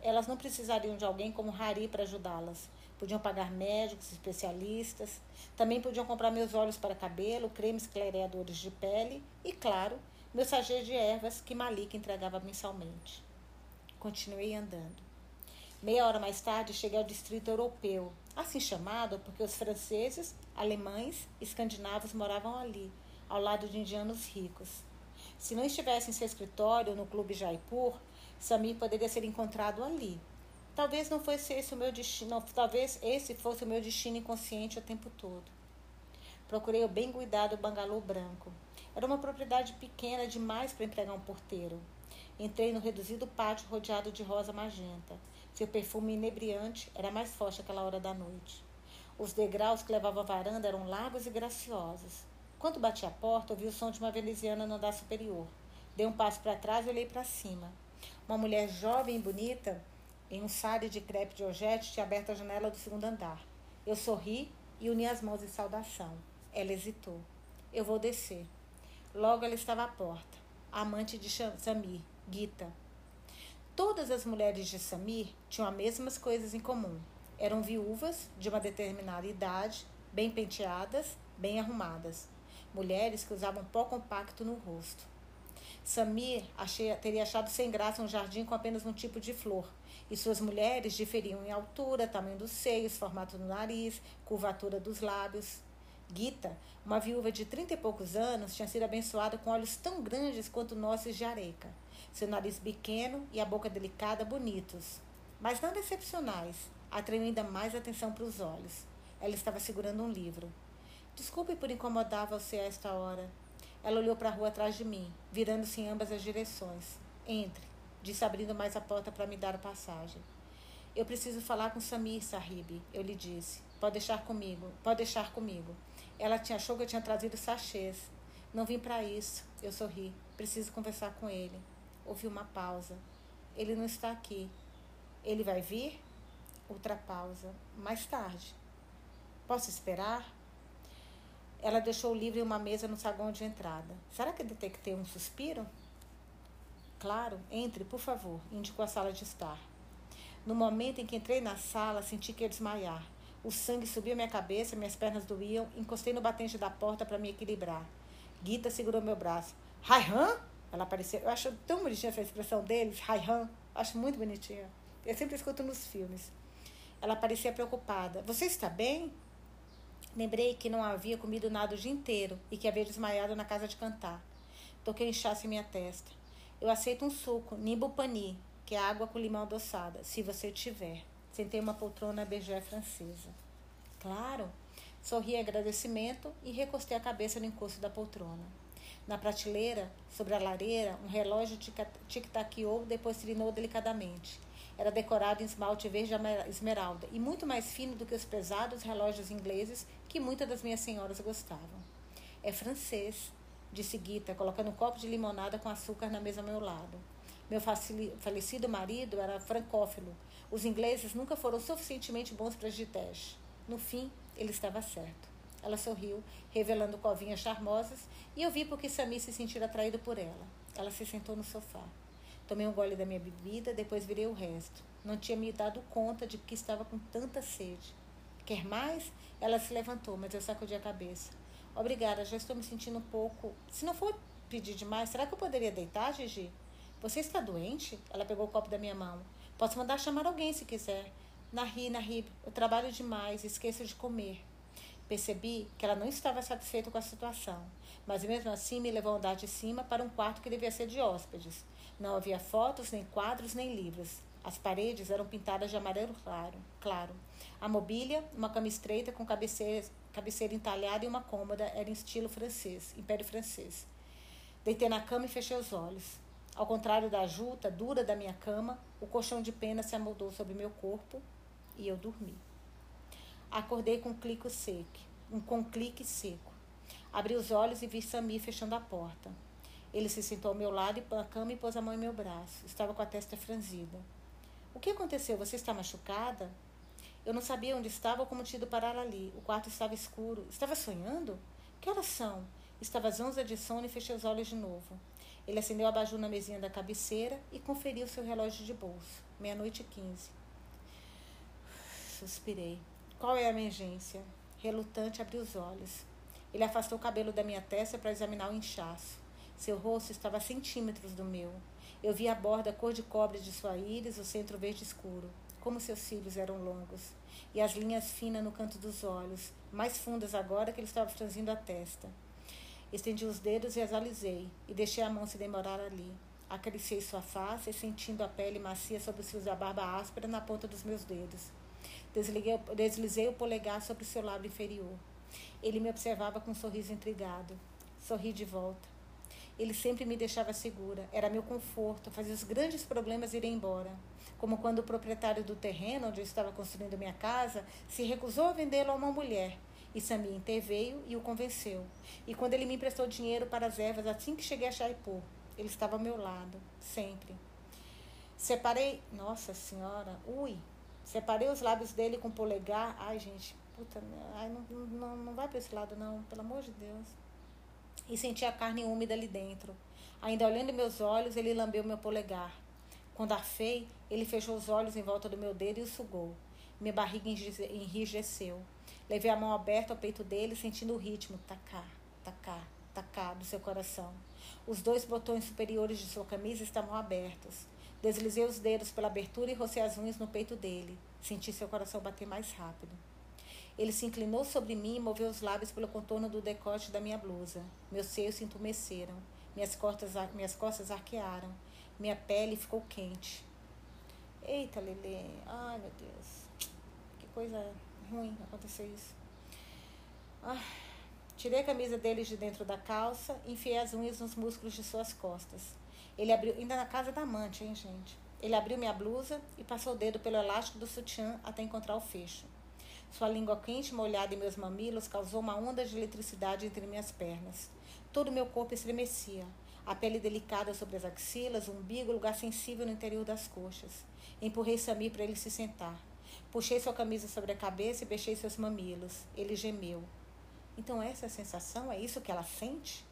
Elas não precisariam de alguém como Hari para ajudá-las. Podiam pagar médicos, especialistas. Também podiam comprar meus óleos para cabelo, cremes clareadores de pele e, claro, meu sachê de ervas que Malik entregava mensalmente. Continuei andando. Meia hora mais tarde, cheguei ao distrito europeu, assim chamado porque os franceses, alemães e escandinavos moravam ali, ao lado de indianos ricos. Se não estivesse em seu escritório no Clube Jaipur, Samir poderia ser encontrado ali. Talvez não fosse esse o meu destino, talvez esse fosse o meu destino inconsciente o tempo todo. Procurei o bem cuidado bangalô branco. Era uma propriedade pequena demais para empregar um porteiro. Entrei no reduzido pátio rodeado de rosa magenta. Seu perfume inebriante era mais forte aquela hora da noite. Os degraus que levavam à varanda eram largos e graciosos. Quando bati a porta, ouvi o som de uma veneziana no andar superior. Dei um passo para trás e olhei para cima. Uma mulher jovem e bonita, em um sari de crepe de ojete, tinha aberto a janela do segundo andar. Eu sorri e uni as mãos em saudação. Ela hesitou. Eu vou descer. Logo ela estava à porta, amante de Samir, Gita. Todas as mulheres de Samir tinham as mesmas coisas em comum. Eram viúvas de uma determinada idade, bem penteadas, bem arrumadas. Mulheres que usavam pó compacto no rosto. Samir achei, teria achado sem graça um jardim com apenas um tipo de flor, e suas mulheres diferiam em altura, tamanho dos seios, formato do nariz, curvatura dos lábios. Gita, uma viúva de trinta e poucos anos, tinha sido abençoada com olhos tão grandes quanto nossos de areca, seu nariz pequeno e a boca delicada bonitos, mas nada excepcionais, atraindo ainda mais atenção para os olhos. Ela estava segurando um livro. Desculpe por incomodar você a esta hora. Ela olhou para a rua atrás de mim, virando-se em ambas as direções. Entre, disse abrindo mais a porta para me dar passagem. Eu preciso falar com Samir, Sahib, eu lhe disse. Pode deixar comigo, pode deixar comigo. Ela tinha, achou que eu tinha trazido sachês. Não vim para isso. Eu sorri. Preciso conversar com ele. Houve uma pausa. Ele não está aqui. Ele vai vir? Outra pausa. Mais tarde. Posso esperar? Ela deixou em uma mesa no saguão de entrada. Será que detectei um suspiro? Claro, entre, por favor, indicou a sala de estar. No momento em que entrei na sala, senti que ia desmaiar. O sangue subiu minha cabeça, minhas pernas doíam. Encostei no batente da porta para me equilibrar. Gita segurou meu braço. Raihan? Ela apareceu. Eu acho tão bonitinha essa expressão deles, Raihan. Acho muito bonitinha. Eu sempre escuto nos filmes. Ela parecia preocupada. Você está bem? Lembrei que não havia comido nada o dia inteiro e que havia desmaiado na casa de cantar. Toquei inchaço em minha testa. Eu aceito um suco, nimbupani, que é água com limão adoçada, se você tiver. Sentei uma poltrona berger francesa. Claro. Sorri em agradecimento e recostei a cabeça no encosto da poltrona. Na prateleira, sobre a lareira, um relógio tic-taqueou, depois trinou delicadamente. Era decorado em esmalte verde esmeralda e muito mais fino do que os pesados relógios ingleses que muitas das minhas senhoras gostavam. É francês, disse Guita, colocando um copo de limonada com açúcar na mesa ao meu lado. Meu falecido marido era francófilo. Os ingleses nunca foram suficientemente bons para Gitesh. No fim, ele estava certo. Ela sorriu, revelando covinhas charmosas, e eu vi porque Sami se sentir atraído por ela. Ela se sentou no sofá. Tomei um gole da minha bebida, depois virei o resto. Não tinha me dado conta de que estava com tanta sede. Quer mais? Ela se levantou, mas eu sacudi a cabeça. Obrigada, já estou me sentindo um pouco. Se não for pedir demais, será que eu poderia deitar, Gigi? Você está doente? Ela pegou o copo da minha mão. Posso mandar chamar alguém se quiser. Nahi, Nahib, eu trabalho demais, esqueço de comer. Percebi que ela não estava satisfeita com a situação, mas mesmo assim me levou a andar de cima para um quarto que devia ser de hóspedes. Não havia fotos, nem quadros, nem livros. As paredes eram pintadas de amarelo claro. claro. A mobília, uma cama estreita com cabeceira, cabeceira entalhada e uma cômoda, era em estilo francês, império francês. Deitei na cama e fechei os olhos. Ao contrário da juta dura da minha cama, o colchão de pena se amoldou sobre meu corpo e eu dormi. Acordei com um clique seco, um com clique seco. Abri os olhos e vi Sami fechando a porta. Ele se sentou ao meu lado na cama e pôs a mão em meu braço. Estava com a testa franzida. O que aconteceu? Você está machucada? Eu não sabia onde estava ou como tinha ido parar ali. O quarto estava escuro. Estava sonhando? Que horas são? Estava zonza de sono e fechei os olhos de novo. Ele acendeu a abajur na mesinha da cabeceira e conferiu seu relógio de bolso. Meia-noite e quinze. *sighs* Suspirei. Qual é a emergência? Relutante, abri os olhos. Ele afastou o cabelo da minha testa para examinar o inchaço. Seu rosto estava a centímetros do meu. Eu vi a borda cor de cobre de sua íris, o centro verde escuro. Como seus cílios eram longos. E as linhas finas no canto dos olhos, mais fundas agora que ele estava franzindo a testa. Estendi os dedos e as alisei, e deixei a mão se demorar ali. Acariciei sua face, sentindo a pele macia sob os fios da barba áspera na ponta dos meus dedos. Desliguei, deslizei o polegar sobre seu lábio inferior. Ele me observava com um sorriso intrigado. Sorri de volta. Ele sempre me deixava segura, era meu conforto, fazia os grandes problemas irem embora. Como quando o proprietário do terreno onde eu estava construindo minha casa se recusou a vendê-lo a uma mulher. E Samir interveio e o convenceu. E quando ele me emprestou dinheiro para as ervas assim que cheguei a Jaipur, ele estava ao meu lado, sempre. Separei. Nossa Senhora, ui, Separei os lábios dele com o polegar. Ai, gente, puta, ai, não, não, não vai para esse lado, não, pelo amor de Deus. E senti a carne úmida ali dentro. Ainda olhando meus olhos, ele lambeu meu polegar. Quando arfei, ele fechou os olhos em volta do meu dedo e o sugou. Minha barriga enrijeceu. Levei a mão aberta ao peito dele, sentindo o ritmo, tacá, tacá, tacá, do seu coração. Os dois botões superiores de sua camisa estavam abertos. Deslizei os dedos pela abertura e rocei as unhas no peito dele. Senti seu coração bater mais rápido. Ele se inclinou sobre mim e moveu os lábios pelo contorno do decote da minha blusa. Meus seios se entumeceram. Minhas costas, minhas costas arquearam. Minha pele ficou quente. Eita, Lelê. Ai, meu Deus. Que coisa ruim acontecer isso. Ah, tirei a camisa dele de dentro da calça e enfiei as unhas nos músculos de suas costas. Ele abriu, ainda na casa da amante, hein, gente? Ele abriu minha blusa e passou o dedo pelo elástico do sutiã até encontrar o fecho. Sua língua quente molhada em meus mamilos causou uma onda de eletricidade entre minhas pernas. Todo meu corpo estremecia. A pele delicada sobre as axilas, umbigo, lugar sensível no interior das coxas. Empurrei Samir para ele se sentar. Puxei sua camisa sobre a cabeça e beijei seus mamilos. Ele gemeu. Então essa é sensação? É isso que ela sente?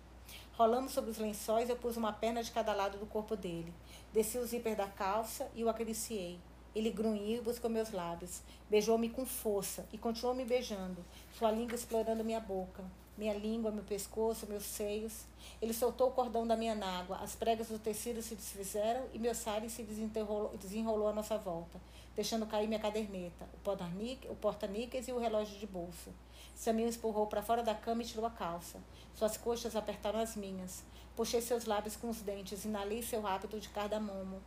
Rolamos sobre os lençóis, eu pus uma perna de cada lado do corpo dele. Desci o zíper da calça e o acariciei. Ele grunhiu e buscou meus lábios. Beijou-me com força e continuou me beijando, sua língua explorando minha boca. minha língua, meu pescoço, meus seios. Ele soltou o cordão da minha nágua, as pregas do tecido se desfizeram e meu sari se desenrolou, à nossa volta, deixando cair minha caderneta, o porta-níqueis e o relógio de bolso. Samir empurrou para fora da cama e tirou a calça. Suas coxas apertaram as minhas. Puxei seus lábios com os dentes, inalei seu hábito de cardamomo.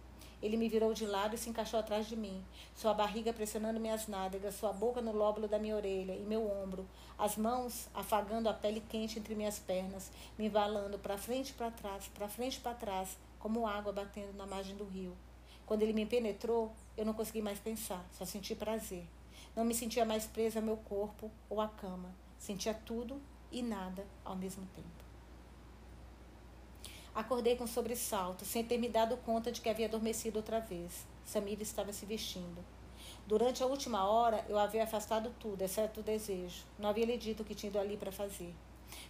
Ele me virou de lado e se encaixou atrás de mim, sua barriga pressionando minhas nádegas, sua boca no lóbulo da minha orelha e meu ombro, as mãos afagando a pele quente entre minhas pernas, me embalando para frente e para trás, para frente e para trás, como água batendo na margem do rio. Quando ele me penetrou, eu não consegui mais pensar, só senti prazer. Não me sentia mais presa ao meu corpo ou à cama. Sentia tudo e nada ao mesmo tempo. Acordei com sobressalto, sem ter me dado conta de que havia adormecido outra vez. Samir estava se vestindo. Durante a última hora, eu havia afastado tudo, exceto o desejo. Não havia lhe dito o que tinha ido ali para fazer.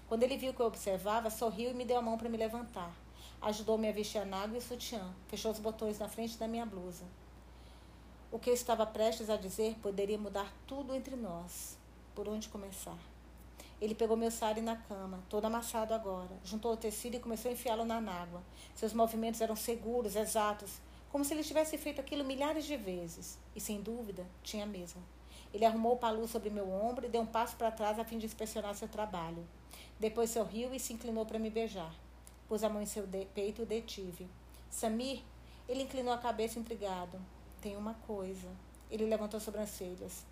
Quando ele viu que eu observava, sorriu e me deu a mão para me levantar. Ajudou-me a vestir a nágua e o sutiã. Fechou os botões na frente da minha blusa. O que eu estava prestes a dizer poderia mudar tudo entre nós. Por onde começar? Ele pegou meu sari na cama, todo amassado agora, juntou o tecido e começou a enfiá-lo na água. Seus movimentos eram seguros, exatos, como se ele tivesse feito aquilo milhares de vezes. E sem dúvida, tinha mesmo. Ele arrumou o palu sobre meu ombro e deu um passo para trás a fim de inspecionar seu trabalho. Depois sorriu e se inclinou para me beijar. Pus a mão em seu peito e o detive. Samir, ele inclinou a cabeça intrigado. Tem uma coisa. Ele levantou as sobrancelhas.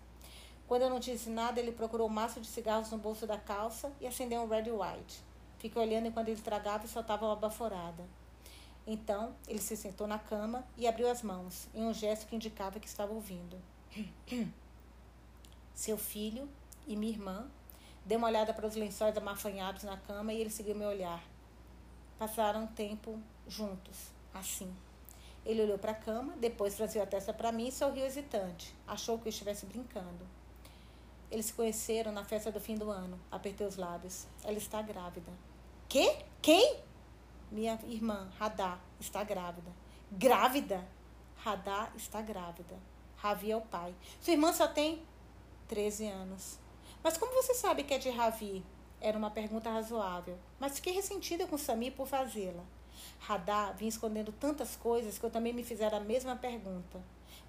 Quando eu não disse nada, ele procurou um maço de cigarros no bolso da calça e acendeu um Red White. Fiquei olhando enquanto ele tragava e soltava uma baforada. Então, ele se sentou na cama e abriu as mãos, em um gesto que indicava que estava ouvindo. *clears throat* Seu filho e minha irmã deu uma olhada para os lençóis amafanhados na cama e ele seguiu meu olhar. Passaram tempo juntos, assim. Ele olhou para a cama, depois franziu a testa para mim e sorriu hesitante. Achou que eu estivesse brincando. Eles se conheceram na festa do fim do ano. Apertei os lábios. Ela está grávida. Quê? Quem? Minha irmã, Radá, está grávida. Grávida? Radá está grávida. Ravi é o pai. Sua irmã só tem 13 anos. Mas como você sabe que é de Ravi? Era uma pergunta razoável, mas fiquei ressentida com Sami por fazê-la. Radá vinha escondendo tantas coisas que eu também me fizeram a mesma pergunta.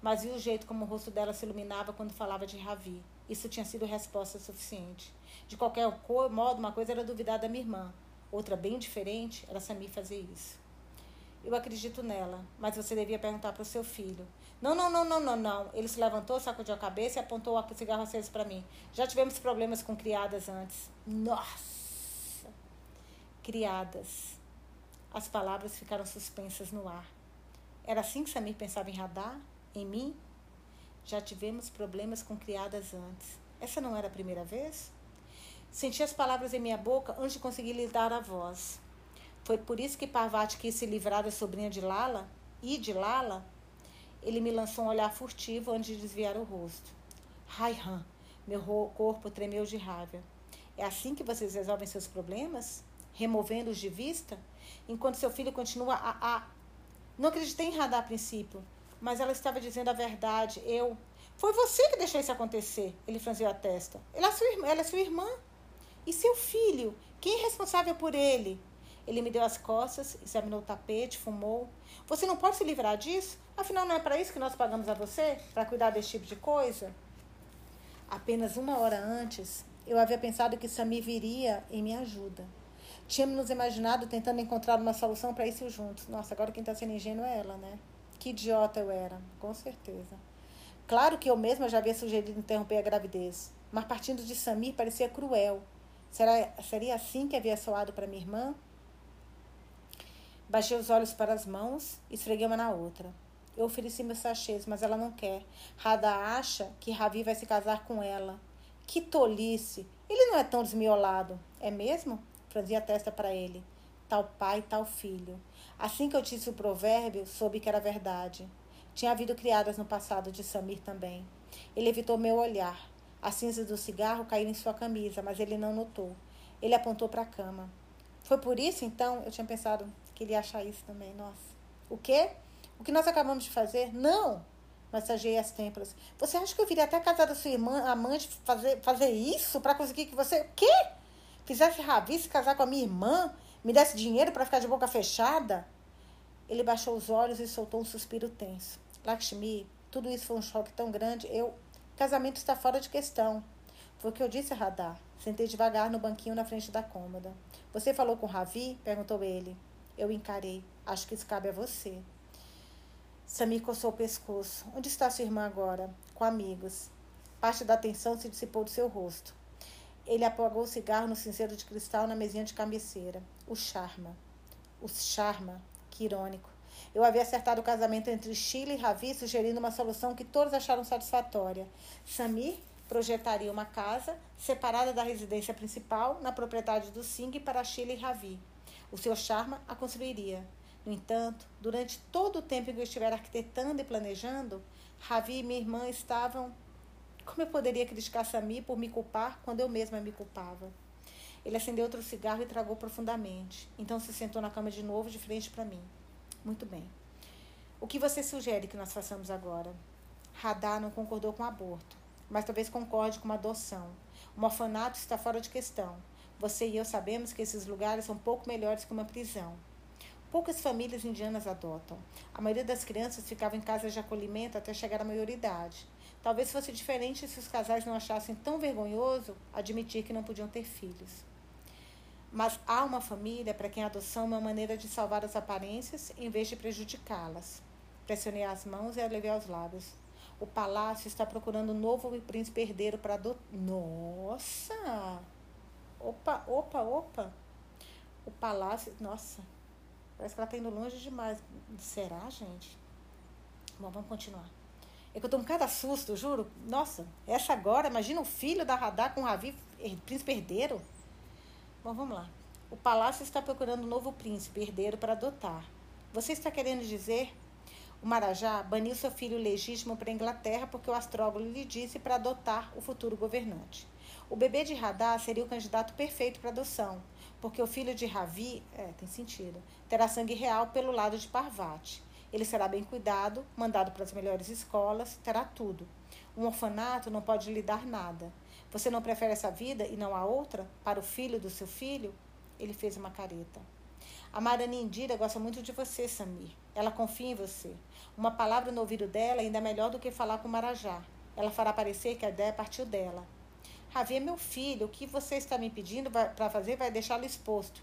Mas vi o jeito como o rosto dela se iluminava quando falava de Ravi. Isso tinha sido resposta suficiente. De qualquer modo, uma coisa era duvidar da minha irmã, outra bem diferente era Samir fazer isso. Eu acredito nela, mas você devia perguntar para o seu filho. Não, não, não, não, não, não. Ele se levantou, sacudiu a cabeça e apontou o cigarro aceso para mim. Já tivemos problemas com criadas antes. Nossa! Criadas. As palavras ficaram suspensas no ar. Era assim que Samir pensava em radar? Em mim? Já tivemos problemas com criadas antes. Essa não era a primeira vez? Senti as palavras em minha boca antes de conseguir lhe dar a voz. Foi por isso que Parvati quis se livrar da sobrinha de Lala e de Lala. Ele me lançou um olhar furtivo antes de desviar o rosto. Raihan, meu corpo tremeu de raiva. É assim que vocês resolvem seus problemas? Removendo-os de vista? Enquanto seu filho continua a. a... Não acreditei em Radar a princípio mas ela estava dizendo a verdade. Eu. Foi você que deixou isso acontecer. Ele franziu a testa. Ela é sua irmã. Ela é sua irmã. E seu filho? Quem é responsável por ele? Ele me deu as costas, examinou o tapete, fumou. Você não pode se livrar disso? Afinal, não é para isso que nós pagamos a você? Para cuidar desse tipo de coisa? Apenas uma hora antes, eu havia pensado que Sami viria em minha ajuda. Tínhamos nos imaginado tentando encontrar uma solução para isso juntos. Nossa, agora quem está sendo ingênuo é ela, né? Que idiota eu era, com certeza. Claro que eu mesma já havia sugerido interromper a gravidez, mas partindo de Samir parecia cruel. Será, seria assim que havia soado para minha irmã? Baixei os olhos para as mãos e esfreguei uma na outra. Eu ofereci meus sachês, mas ela não quer. Rada acha que Ravi vai se casar com ela. Que tolice! Ele não é tão desmiolado, é mesmo? Franzi a testa para ele. Tal pai, tal filho. Assim que eu disse o provérbio, soube que era verdade. Tinha havido criadas no passado de Samir também. Ele evitou meu olhar. As cinzas do cigarro caíram em sua camisa, mas ele não notou. Ele apontou para a cama. Foi por isso, então, eu tinha pensado que ele ia achar isso também. Nossa. O quê? O que nós acabamos de fazer? Não! Massageei as têmporas. Você acha que eu viria até a casa da sua irmã, amante, fazer, fazer isso para conseguir que você. O quê? Fizesse Ravi se casar com a minha irmã? Me desse dinheiro para ficar de boca fechada? Ele baixou os olhos e soltou um suspiro tenso. Lakshmi, tudo isso foi um choque tão grande. Eu. Casamento está fora de questão. Foi o que eu disse a Radar. Sentei devagar no banquinho na frente da cômoda. Você falou com Ravi? perguntou ele. Eu encarei. Acho que isso cabe a você. Samir coçou o pescoço. Onde está sua irmã agora? Com amigos. Parte da atenção se dissipou do seu rosto. Ele apagou o cigarro no cinzeiro de cristal na mesinha de cabeceira. O charma. O charma. Que irônico. Eu havia acertado o casamento entre Sheila e Ravi, sugerindo uma solução que todos acharam satisfatória. Samir projetaria uma casa separada da residência principal na propriedade do Singh para Sheila e Ravi. O seu charma a construiria. No entanto, durante todo o tempo em que eu estiver arquitetando e planejando, Ravi e minha irmã estavam. Como eu poderia criticar Sami por me culpar quando eu mesma me culpava? Ele acendeu outro cigarro e tragou profundamente. Então se sentou na cama de novo, de frente para mim. Muito bem. O que você sugere que nós façamos agora? Radar não concordou com o aborto, mas talvez concorde com uma adoção. Um orfanato está fora de questão. Você e eu sabemos que esses lugares são pouco melhores que uma prisão. Poucas famílias indianas adotam. A maioria das crianças ficava em casas de acolhimento até chegar à maioridade. Talvez fosse diferente se os casais não achassem tão vergonhoso admitir que não podiam ter filhos. Mas há uma família para quem a adoção é uma maneira de salvar as aparências em vez de prejudicá-las. Pressionei as mãos e alevei os lábios. O palácio está procurando um novo príncipe herdeiro para adotar. Nossa! Opa, opa, opa! O palácio. Nossa! Parece que ela está indo longe demais. Será, gente? Bom, vamos continuar. É que eu tô com cada susto, juro. Nossa, essa agora, imagina o filho da Radar com o Ravi, príncipe herdeiro. Bom, vamos lá. O palácio está procurando um novo príncipe herdeiro para adotar. Você está querendo dizer? O Marajá baniu seu filho legítimo para a Inglaterra porque o astrólogo lhe disse para adotar o futuro governante. O bebê de Radar seria o candidato perfeito para adoção, porque o filho de Ravi, é, tem sentido, terá sangue real pelo lado de Parvati. Ele será bem cuidado, mandado para as melhores escolas, terá tudo. Um orfanato não pode lhe dar nada. Você não prefere essa vida e não a outra para o filho do seu filho? Ele fez uma careta. A Marani Indira gosta muito de você, Samir. Ela confia em você. Uma palavra no ouvido dela é ainda melhor do que falar com o Marajá. Ela fará parecer que a ideia partiu dela. Ravi é meu filho, o que você está me pedindo para fazer vai deixá-lo exposto.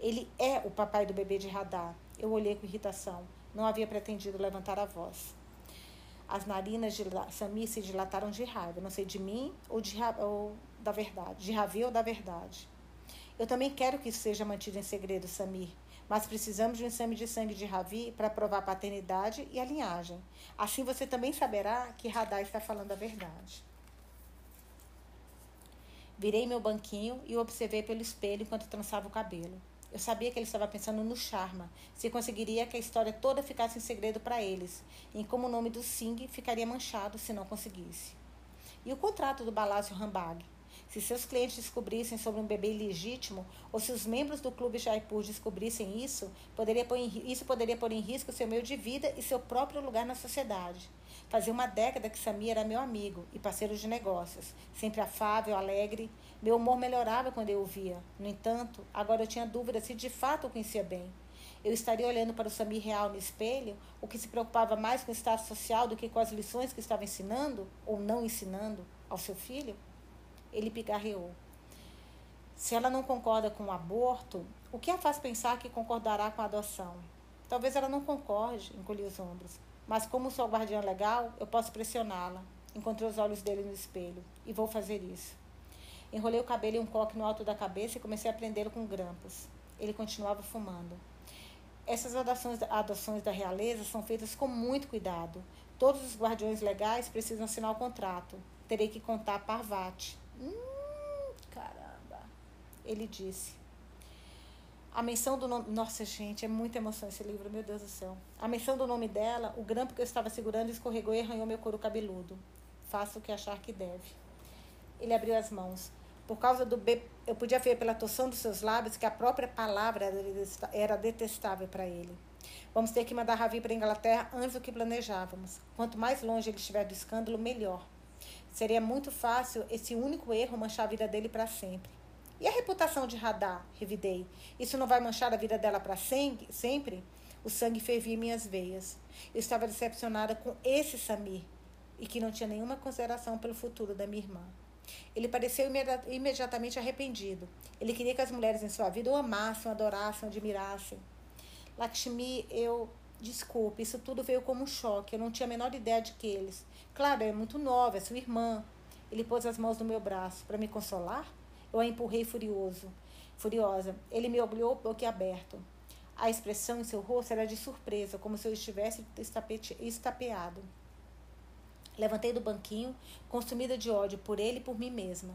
Ele é o papai do bebê de radar. Eu olhei com irritação. Não havia pretendido levantar a voz. As narinas de Sami se dilataram de raiva. Não sei de mim ou, de, ou da verdade. De Ravi ou da verdade. Eu também quero que isso seja mantido em segredo, Samir. Mas precisamos de um exame de sangue de Ravi para provar a paternidade e a linhagem. Assim você também saberá que Radar está falando a verdade. Virei meu banquinho e observei pelo espelho enquanto trançava o cabelo. Eu sabia que ele estava pensando no Charma, se conseguiria que a história toda ficasse em segredo para eles, e como o nome do Singh ficaria manchado se não conseguisse. E o contrato do Balácio Rambag? Se seus clientes descobrissem sobre um bebê ilegítimo, ou se os membros do Clube Jaipur descobrissem isso, poderia em, isso poderia pôr em risco seu meio de vida e seu próprio lugar na sociedade. Fazia uma década que Samir era meu amigo e parceiro de negócios, sempre afável, alegre. Meu humor melhorava quando eu o via. No entanto, agora eu tinha dúvida se de fato o conhecia bem. Eu estaria olhando para o Samir real no espelho, o que se preocupava mais com o status social do que com as lições que estava ensinando, ou não ensinando, ao seu filho? Ele pigarreou. Se ela não concorda com o aborto, o que a faz pensar que concordará com a adoção? Talvez ela não concorde, encolhi os ombros. Mas como sou guardiã legal, eu posso pressioná-la. Encontrei os olhos dele no espelho. E vou fazer isso. Enrolei o cabelo em um coque no alto da cabeça e comecei a prendê-lo com grampos. Ele continuava fumando. Essas adoções, adoções da realeza são feitas com muito cuidado. Todos os guardiões legais precisam assinar o contrato. Terei que contar Parvati. Hum, caramba. Ele disse. A menção do nome. Nossa, gente, é muita emoção esse livro, meu Deus do céu. A menção do nome dela, o grampo que eu estava segurando escorregou e arranhou meu couro cabeludo. Faça o que achar que deve. Ele abriu as mãos. Por causa do B, eu podia ver pela torção dos seus lábios que a própria palavra era detestável para ele. Vamos ter que mandar Ravi para a Inglaterra antes do que planejávamos. Quanto mais longe ele estiver do escândalo, melhor. Seria muito fácil esse único erro manchar a vida dele para sempre. E a reputação de Radar? Revidei. Isso não vai manchar a vida dela para sempre? O sangue fervia em minhas veias. Eu estava decepcionada com esse Samir e que não tinha nenhuma consideração pelo futuro da minha irmã. Ele pareceu imediatamente arrependido. Ele queria que as mulheres em sua vida o amassem, o adorassem, o admirassem. Lakshmi, eu. Desculpe, isso tudo veio como um choque. Eu não tinha a menor ideia de que eles. Claro, é muito nova, é sua irmã. Ele pôs as mãos no meu braço para me consolar. Eu a empurrei furioso, furiosa. Ele me olhou boquiaberto. A expressão em seu rosto era de surpresa, como se eu estivesse estapeado. Levantei do banquinho, consumida de ódio por ele e por mim mesma.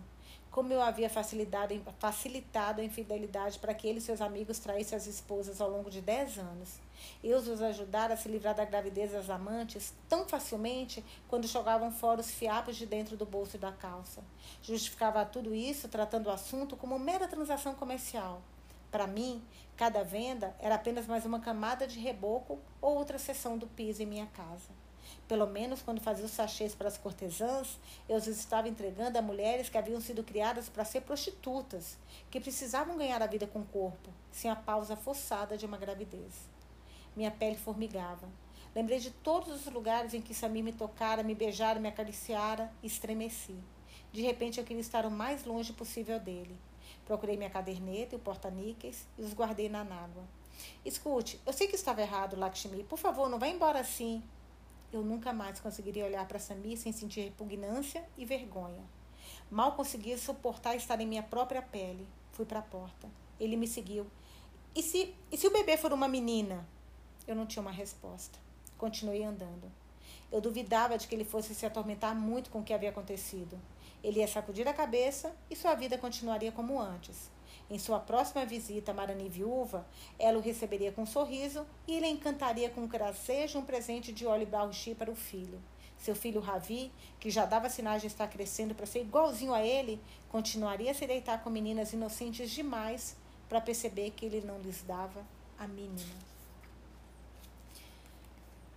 Como eu havia facilitado, facilitado a infidelidade para que ele e seus amigos traíssem as esposas ao longo de dez anos. Eu os ajudara a se livrar da gravidez das amantes tão facilmente quando jogavam fora os fiapos de dentro do bolso da calça. Justificava tudo isso tratando o assunto como mera transação comercial. Para mim, cada venda era apenas mais uma camada de reboco ou outra seção do piso em minha casa. Pelo menos quando fazia os sachês para as cortesãs, eu os estava entregando a mulheres que haviam sido criadas para ser prostitutas, que precisavam ganhar a vida com o corpo, sem a pausa forçada de uma gravidez. Minha pele formigava. Lembrei de todos os lugares em que Samir me tocara, me beijara, me acariciara e estremeci. De repente eu queria estar o mais longe possível dele. Procurei minha caderneta e o porta-níqueis e os guardei na nágua. Escute, eu sei que estava errado, Lakshmi. Por favor, não vá embora assim eu nunca mais conseguiria olhar para Samir sem sentir repugnância e vergonha. Mal conseguia suportar estar em minha própria pele. Fui para a porta. Ele me seguiu. E se, e se o bebê for uma menina? Eu não tinha uma resposta. Continuei andando. Eu duvidava de que ele fosse se atormentar muito com o que havia acontecido. Ele ia sacudir a cabeça e sua vida continuaria como antes. Em sua próxima visita a Marani viúva, ela o receberia com um sorriso e ele encantaria com um gracejo um presente de óleo Baruchi para o filho. Seu filho Ravi, que já dava sinais de estar crescendo para ser igualzinho a ele, continuaria a se deitar com meninas inocentes demais para perceber que ele não lhes dava a mínima.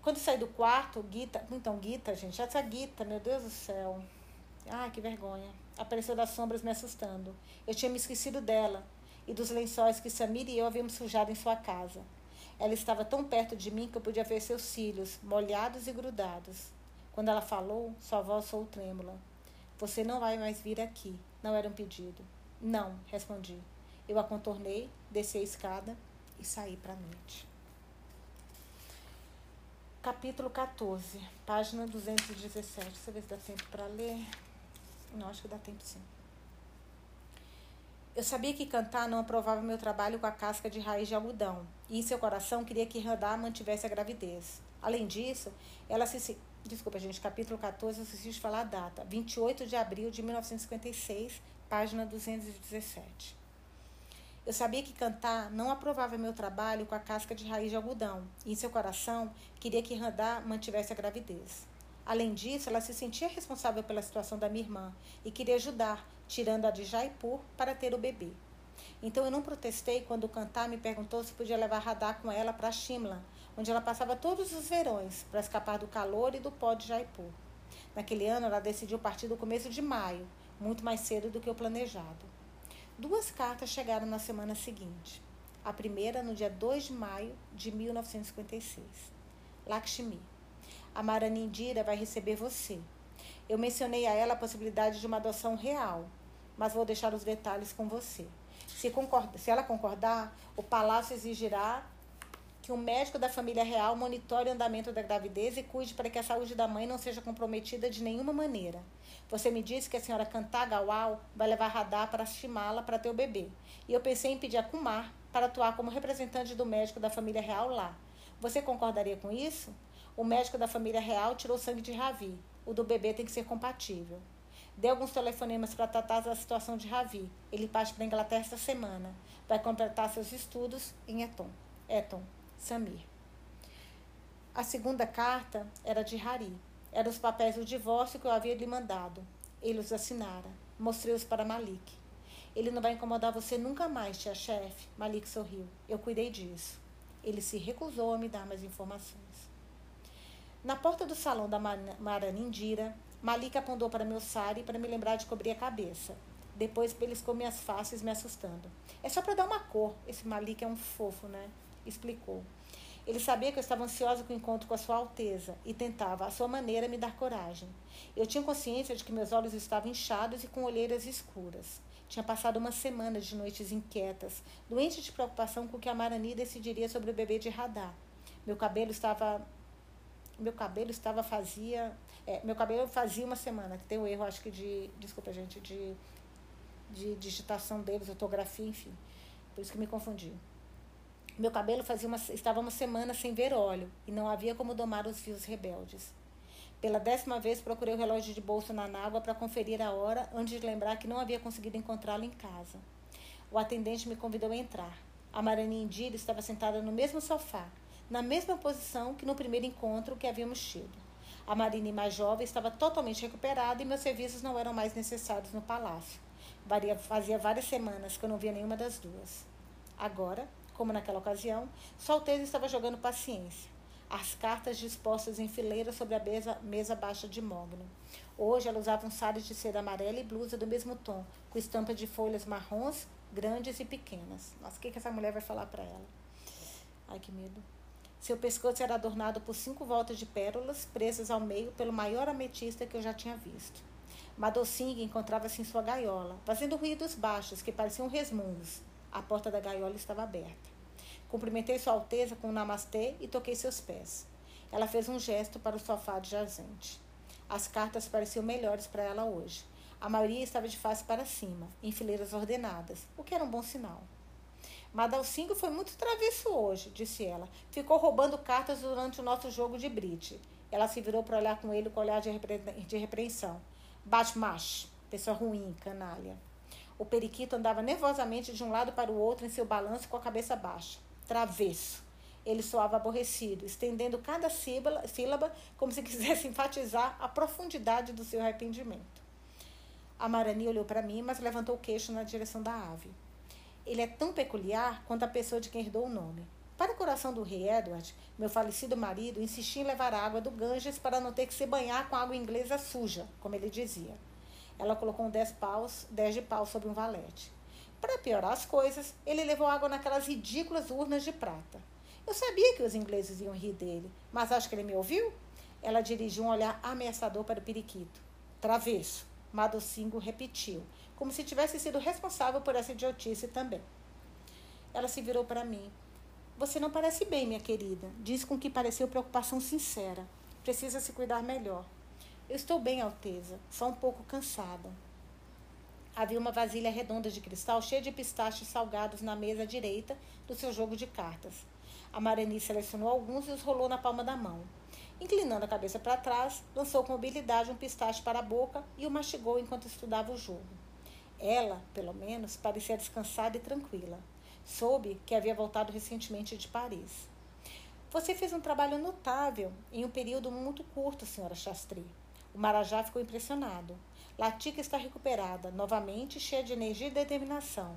Quando saí do quarto, Gita. Então, Gita, gente, essa Gita, meu Deus do céu. Ah, que vergonha apareceu das sombras me assustando. Eu tinha me esquecido dela e dos lençóis que Samir e eu havíamos sujado em sua casa. Ela estava tão perto de mim que eu podia ver seus cílios, molhados e grudados. Quando ela falou, sua voz soou trêmula. Você não vai mais vir aqui. Não era um pedido. Não, respondi. Eu a contornei, desci a escada e saí para a noite. Capítulo 14, página 217. Deixa eu ver se dá tempo para ler. Não, acho que dá tempo sim. Eu sabia que cantar não aprovava meu trabalho com a casca de raiz de algodão, e em seu coração queria que Radar mantivesse a gravidez. Além disso, ela se. Desculpa, gente, capítulo 14, eu de falar a data. 28 de abril de 1956, página 217. Eu sabia que cantar não aprovava meu trabalho com a casca de raiz de algodão, e em seu coração queria que Radar mantivesse a gravidez. Além disso, ela se sentia responsável pela situação da minha irmã e queria ajudar, tirando-a de Jaipur para ter o bebê. Então eu não protestei quando o cantar me perguntou se podia levar Radar com ela para Shimla, onde ela passava todos os verões para escapar do calor e do pó de Jaipur. Naquele ano, ela decidiu partir no começo de maio, muito mais cedo do que o planejado. Duas cartas chegaram na semana seguinte. A primeira no dia 2 de maio de 1956. Lakshmi. A Maranindira vai receber você. Eu mencionei a ela a possibilidade de uma adoção real, mas vou deixar os detalhes com você. Se, concorda, se ela concordar, o palácio exigirá que o médico da família real monitore o andamento da gravidez e cuide para que a saúde da mãe não seja comprometida de nenhuma maneira. Você me disse que a senhora Cantagawal vai levar Radar para estimá-la para ter o bebê. E eu pensei em pedir a Kumar para atuar como representante do médico da família real lá. Você concordaria com isso? O médico da família real tirou sangue de Ravi. O do bebê tem que ser compatível. Dê alguns telefonemas para tratar da situação de Ravi. Ele parte para a Inglaterra esta semana. Vai completar seus estudos em Eton. Eton, Samir. A segunda carta era de Hari. Eram os papéis do divórcio que eu havia lhe mandado. Ele os assinara. Mostrei-os para Malik. Ele não vai incomodar você nunca mais, tia-chefe. Malik sorriu. Eu cuidei disso. Ele se recusou a me dar mais informações. Na porta do salão da Maranindira, Malika apontou para meu sari para me lembrar de cobrir a cabeça. Depois beliscou minhas faces, me assustando. É só para dar uma cor. Esse Malik é um fofo, né? Explicou. Ele sabia que eu estava ansiosa com o encontro com a Sua Alteza e tentava, à sua maneira, me dar coragem. Eu tinha consciência de que meus olhos estavam inchados e com olheiras escuras. Tinha passado uma semana de noites inquietas, doente de preocupação com o que a Marani decidiria sobre o bebê de radar. Meu cabelo estava. Meu cabelo estava fazia. É, meu cabelo fazia uma semana, que tem um erro, acho que de. Desculpa, gente, de, de digitação deles, ortografia, enfim. Por isso que me confundi. Meu cabelo fazia uma, estava uma semana sem ver óleo e não havia como domar os fios rebeldes. Pela décima vez procurei o relógio de bolso na água para conferir a hora, antes de lembrar que não havia conseguido encontrá-lo em casa. O atendente me convidou a entrar. A Marani Indira estava sentada no mesmo sofá, na mesma posição que no primeiro encontro que havíamos tido. A Marine mais jovem estava totalmente recuperada e meus serviços não eram mais necessários no palácio. Fazia várias semanas que eu não via nenhuma das duas. Agora, como naquela ocasião, Solteira estava jogando paciência. As cartas dispostas em fileira sobre a mesa, mesa baixa de mogno. Hoje ela usava um sari de seda amarela e blusa do mesmo tom, com estampa de folhas marrons, grandes e pequenas. Nossa, o que, que essa mulher vai falar para ela? Ai, que medo. Seu pescoço era adornado por cinco voltas de pérolas, presas ao meio pelo maior ametista que eu já tinha visto. Madocing encontrava-se em sua gaiola, fazendo ruídos baixos que pareciam resmungos. A porta da gaiola estava aberta. Cumprimentei Sua Alteza com um namastê e toquei seus pés. Ela fez um gesto para o sofá de jazente. As cartas pareciam melhores para ela hoje. A maioria estava de face para cima, em fileiras ordenadas, o que era um bom sinal. Madalcingo foi muito travesso hoje, disse ela. Ficou roubando cartas durante o nosso jogo de bridge. Ela se virou para olhar com ele com olhar de, repre... de repreensão. Bate macho, pessoa ruim, canalha. O periquito andava nervosamente de um lado para o outro em seu balanço com a cabeça baixa travesso. Ele soava aborrecido, estendendo cada sílaba, sílaba como se *laughs* quisesse enfatizar a profundidade do seu arrependimento. A Marani olhou para mim, mas levantou o queixo na direção da ave. Ele é tão peculiar quanto a pessoa de quem herdou o nome. Para o coração do rei Edward, meu falecido marido insistia em levar água do Ganges para não ter que se banhar com água inglesa suja, como ele dizia. Ela colocou um dez, paus, dez de pau sobre um valete. Para piorar as coisas, ele levou água naquelas ridículas urnas de prata. Eu sabia que os ingleses iam rir dele, mas acho que ele me ouviu. Ela dirigiu um olhar ameaçador para o periquito. Travesso, Madocingo repetiu, como se tivesse sido responsável por essa idiotice também. Ela se virou para mim. Você não parece bem, minha querida, disse com que pareceu preocupação sincera. Precisa se cuidar melhor. Eu estou bem, Alteza, só um pouco cansada. Havia uma vasilha redonda de cristal cheia de pistachos salgados na mesa direita do seu jogo de cartas. A Marani selecionou alguns e os rolou na palma da mão. Inclinando a cabeça para trás, lançou com habilidade um pistache para a boca e o mastigou enquanto estudava o jogo. Ela, pelo menos, parecia descansada e tranquila. Soube que havia voltado recentemente de Paris. Você fez um trabalho notável em um período muito curto, senhora Chastri. O Marajá ficou impressionado. Latica está recuperada, novamente cheia de energia e determinação.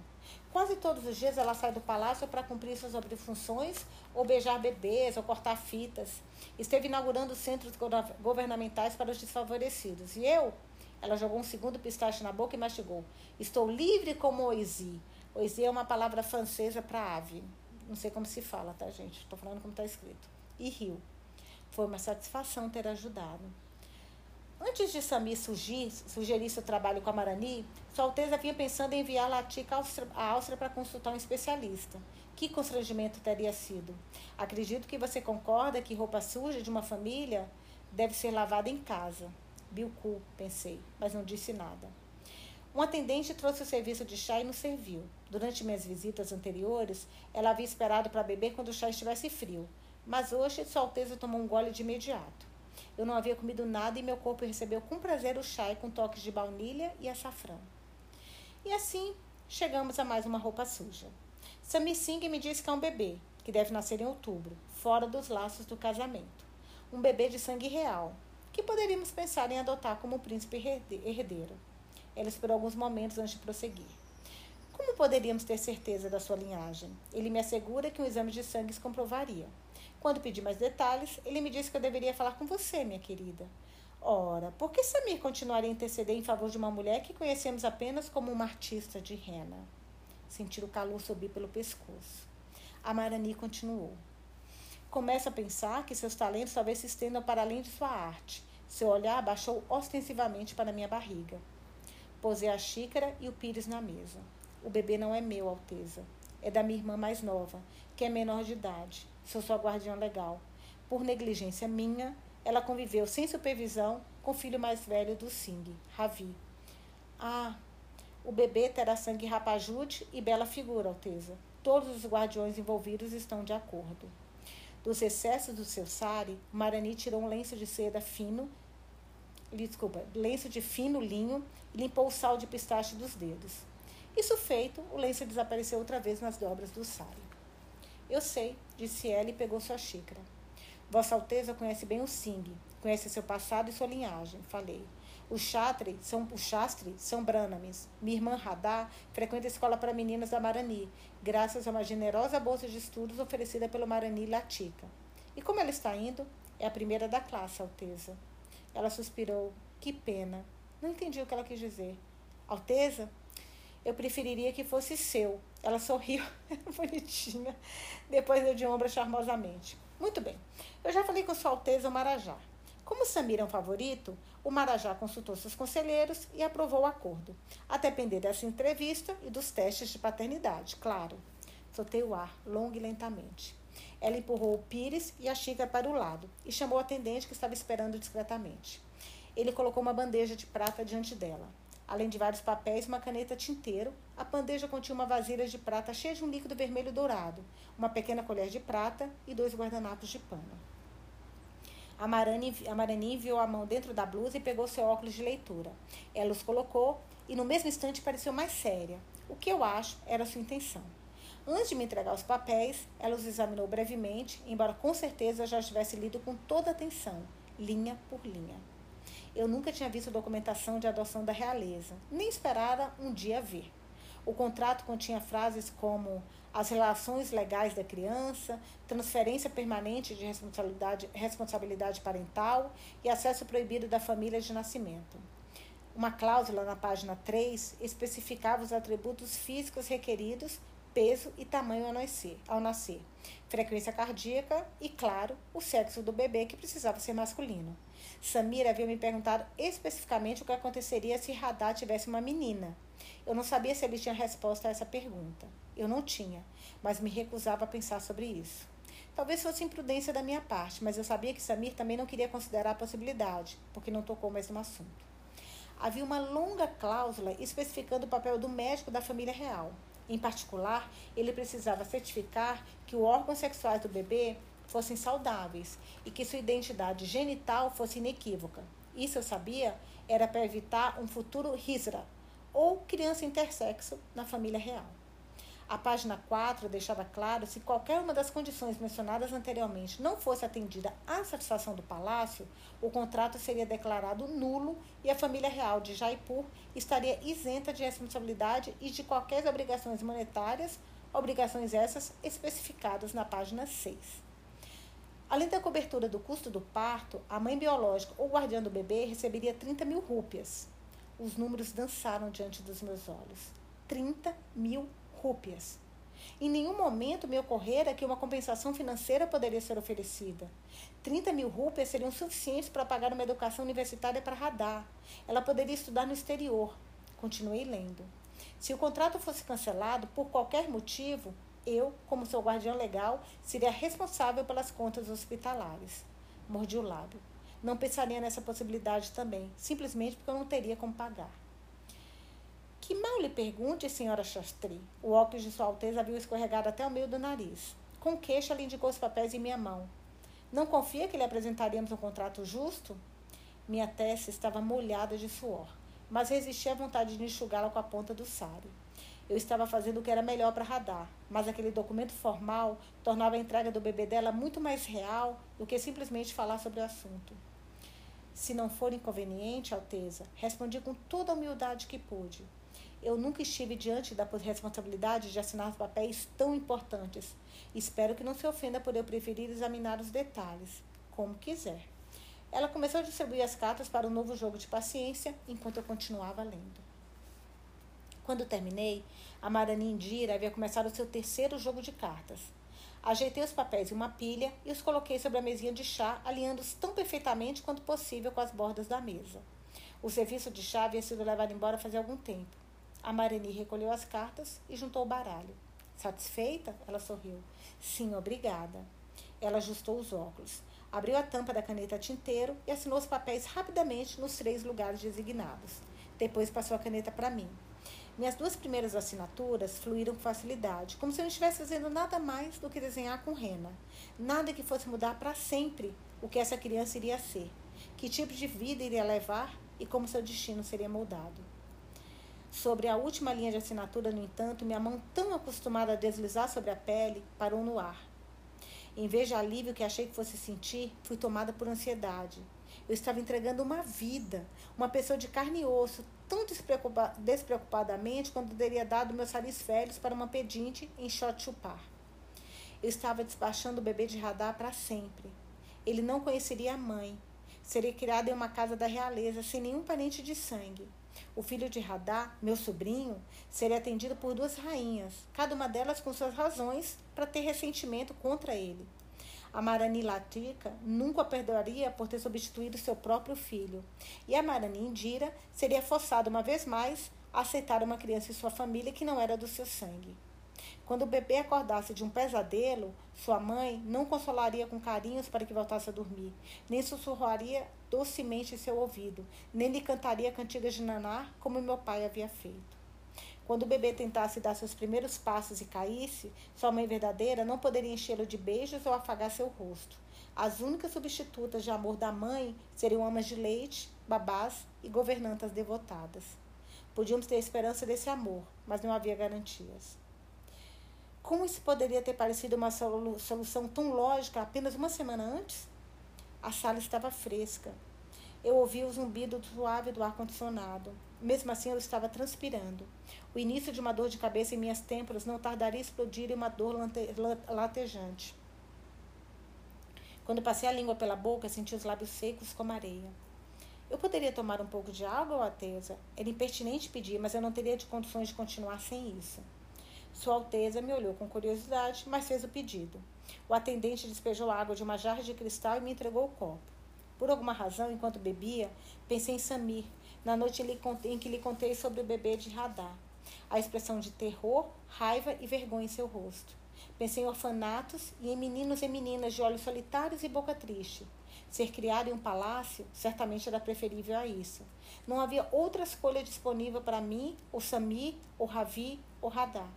Quase todos os dias ela sai do palácio para cumprir suas obrigações, ou beijar bebês, ou cortar fitas. Esteve inaugurando centros governamentais para os desfavorecidos. E eu? Ela jogou um segundo pistache na boca e mastigou. Estou livre como Oisi. Oisi é uma palavra francesa para ave. Não sei como se fala, tá, gente? Estou falando como está escrito. E riu. Foi uma satisfação ter ajudado. Antes de Sami surgir, sugerir seu trabalho com a Marani, Sua Alteza vinha pensando em enviar Latica à Áustria para consultar um especialista. Que constrangimento teria sido? Acredito que você concorda que roupa suja de uma família deve ser lavada em casa. Bilcu, pensei, mas não disse nada. Um atendente trouxe o serviço de chá e nos serviu. Durante minhas visitas anteriores, ela havia esperado para beber quando o chá estivesse frio, mas hoje Sua Alteza tomou um gole de imediato. Eu não havia comido nada e meu corpo recebeu com prazer o chá com toques de baunilha e açafrão. E assim chegamos a mais uma roupa suja. Sami Singh me disse que é um bebê, que deve nascer em outubro, fora dos laços do casamento. Um bebê de sangue real, que poderíamos pensar em adotar como príncipe herdeiro. Ela esperou alguns momentos antes de prosseguir. Como poderíamos ter certeza da sua linhagem? Ele me assegura que um exame de sangue comprovaria. Quando pedi mais detalhes, ele me disse que eu deveria falar com você, minha querida. Ora, por que Samir continuaria a interceder em favor de uma mulher que conhecemos apenas como uma artista de rena? Sentir o calor subir pelo pescoço. A Marani continuou. Começa a pensar que seus talentos talvez se estendam para além de sua arte. Seu olhar baixou ostensivamente para minha barriga. Posei a xícara e o pires na mesa. O bebê não é meu, Alteza. É da minha irmã mais nova, que é menor de idade. Sou sua guardiã legal. Por negligência minha, ela conviveu sem supervisão com o filho mais velho do Singh, Ravi. Ah, o bebê terá sangue rapajude e bela figura, Alteza. Todos os guardiões envolvidos estão de acordo. Dos excessos do seu sari, Marani tirou um lenço de seda fino, desculpa, lenço de fino linho e limpou o sal de pistache dos dedos. Isso feito, o lenço desapareceu outra vez nas dobras do sari. Eu sei, disse ela e pegou sua xícara. Vossa Alteza conhece bem o Singh, conhece seu passado e sua linhagem, falei. Os Chatri são, os são Brahmanes. Minha irmã Radha frequenta a escola para meninas da Marani, graças a uma generosa bolsa de estudos oferecida pelo Marani Latika. E como ela está indo? É a primeira da classe, Alteza. Ela suspirou. Que pena. Não entendi o que ela quis dizer. Alteza? Eu preferiria que fosse seu. Ela sorriu, *laughs* bonitinha. Depois deu de ombro charmosamente. Muito bem. Eu já falei com Sua Alteza o Marajá. Como Samir é um favorito, o Marajá consultou seus conselheiros e aprovou o acordo, a depender dessa entrevista e dos testes de paternidade, claro. Soltei o ar, longo e lentamente. Ela empurrou o pires e a xícara para o lado e chamou o atendente que estava esperando discretamente. Ele colocou uma bandeja de prata diante dela. Além de vários papéis e uma caneta tinteiro, a bandeja continha uma vasilha de prata cheia de um líquido vermelho dourado, uma pequena colher de prata e dois guardanapos de pano. A Marani, a Marani enviou a mão dentro da blusa e pegou seu óculos de leitura. Ela os colocou e no mesmo instante pareceu mais séria. O que eu acho era sua intenção. Antes de me entregar os papéis, ela os examinou brevemente, embora com certeza já estivesse lido com toda atenção, linha por linha. Eu nunca tinha visto documentação de adoção da realeza, nem esperara um dia ver. O contrato continha frases como as relações legais da criança, transferência permanente de responsabilidade, responsabilidade parental e acesso proibido da família de nascimento. Uma cláusula na página 3 especificava os atributos físicos requeridos, peso e tamanho ao nascer, ao nascer, frequência cardíaca e, claro, o sexo do bebê que precisava ser masculino. Samira havia me perguntado especificamente o que aconteceria se Radá tivesse uma menina. Eu não sabia se ele tinha resposta a essa pergunta. Eu não tinha, mas me recusava a pensar sobre isso. Talvez fosse imprudência da minha parte, mas eu sabia que Samir também não queria considerar a possibilidade, porque não tocou mais no assunto. Havia uma longa cláusula especificando o papel do médico da família real. Em particular, ele precisava certificar que os órgãos sexuais do bebê fossem saudáveis e que sua identidade genital fosse inequívoca. Isso eu sabia era para evitar um futuro risra, ou criança intersexo, na família real. A página 4 deixava claro se qualquer uma das condições mencionadas anteriormente não fosse atendida à satisfação do palácio, o contrato seria declarado nulo e a família real de Jaipur estaria isenta de responsabilidade e de qualquer obrigações monetárias, obrigações essas especificadas na página 6. Além da cobertura do custo do parto, a mãe biológica ou guardiã do bebê receberia 30 mil rúpias. Os números dançaram diante dos meus olhos. 30 mil rúpias. Em nenhum momento me ocorrera que uma compensação financeira poderia ser oferecida. 30 mil rúpias seriam suficientes para pagar uma educação universitária para Radar. Ela poderia estudar no exterior. Continuei lendo. Se o contrato fosse cancelado por qualquer motivo, eu, como seu guardião legal, seria responsável pelas contas hospitalares. Mordi o lábio. Não pensaria nessa possibilidade também, simplesmente porque eu não teria como pagar. Que mal lhe pergunte, senhora Chastri. O óculos de Sua Alteza havia escorregado até o meio do nariz. Com queixa, lhe indicou os papéis em minha mão. Não confia que lhe apresentaríamos um contrato justo? Minha testa estava molhada de suor, mas resisti à vontade de enxugá-la com a ponta do sário. Eu estava fazendo o que era melhor para Radar, mas aquele documento formal tornava a entrega do bebê dela muito mais real do que simplesmente falar sobre o assunto. Se não for inconveniente, Alteza, respondi com toda a humildade que pude. Eu nunca estive diante da responsabilidade de assinar papéis tão importantes. Espero que não se ofenda por eu preferir examinar os detalhes, como quiser. Ela começou a distribuir as cartas para um novo jogo de paciência, enquanto eu continuava lendo. Quando terminei, a Marani Indira havia começado o seu terceiro jogo de cartas. Ajeitei os papéis em uma pilha e os coloquei sobre a mesinha de chá, alinhando-os tão perfeitamente quanto possível com as bordas da mesa. O serviço de chá havia sido levado embora fazia algum tempo. A Marani recolheu as cartas e juntou o baralho. Satisfeita? Ela sorriu. Sim, obrigada. Ela ajustou os óculos, abriu a tampa da caneta tinteiro e assinou os papéis rapidamente nos três lugares designados. Depois passou a caneta para mim. Minhas duas primeiras assinaturas fluíram com facilidade, como se eu não estivesse fazendo nada mais do que desenhar com rena. Nada que fosse mudar para sempre o que essa criança iria ser, que tipo de vida iria levar e como seu destino seria moldado. Sobre a última linha de assinatura, no entanto, minha mão, tão acostumada a deslizar sobre a pele, parou no ar. Em vez de alívio que achei que fosse sentir, fui tomada por ansiedade. Eu estava entregando uma vida, uma pessoa de carne e osso, tão despreocupa despreocupadamente quando teria dado meus satisférios para uma pedinte em Chupar. Eu estava despachando o bebê de radar para sempre. Ele não conheceria a mãe. Seria criado em uma casa da realeza, sem nenhum parente de sangue. O filho de Radá, meu sobrinho, seria atendido por duas rainhas, cada uma delas com suas razões para ter ressentimento contra ele. A Marani Latika nunca a perdoaria por ter substituído seu próprio filho. E a Marani Indira seria forçada uma vez mais a aceitar uma criança em sua família que não era do seu sangue. Quando o bebê acordasse de um pesadelo, sua mãe não consolaria com carinhos para que voltasse a dormir, nem sussurraria docemente em seu ouvido, nem lhe cantaria cantigas de naná como meu pai havia feito. Quando o bebê tentasse dar seus primeiros passos e caísse, sua mãe verdadeira não poderia enchê-lo de beijos ou afagar seu rosto. As únicas substitutas de amor da mãe seriam amas de leite, babás e governantas devotadas. Podíamos ter esperança desse amor, mas não havia garantias. Como isso poderia ter parecido uma solução tão lógica apenas uma semana antes? A sala estava fresca. Eu ouvia o zumbido suave do ar-condicionado. Mesmo assim, eu estava transpirando. O início de uma dor de cabeça em minhas têmporas não tardaria a explodir em uma dor latejante. Quando passei a língua pela boca, senti os lábios secos como areia. Eu poderia tomar um pouco de água, Alteza? Era impertinente pedir, mas eu não teria de condições de continuar sem isso. Sua Alteza me olhou com curiosidade, mas fez o pedido. O atendente despejou água de uma jarra de cristal e me entregou o copo. Por alguma razão, enquanto bebia, pensei em Samir, na noite em que lhe contei sobre o bebê de radar. A expressão de terror, raiva e vergonha em seu rosto. Pensei em orfanatos e em meninos e meninas de olhos solitários e boca triste. Ser criado em um palácio certamente era preferível a isso. Não havia outra escolha disponível para mim, ou Sami, ou Ravi, ou Radar.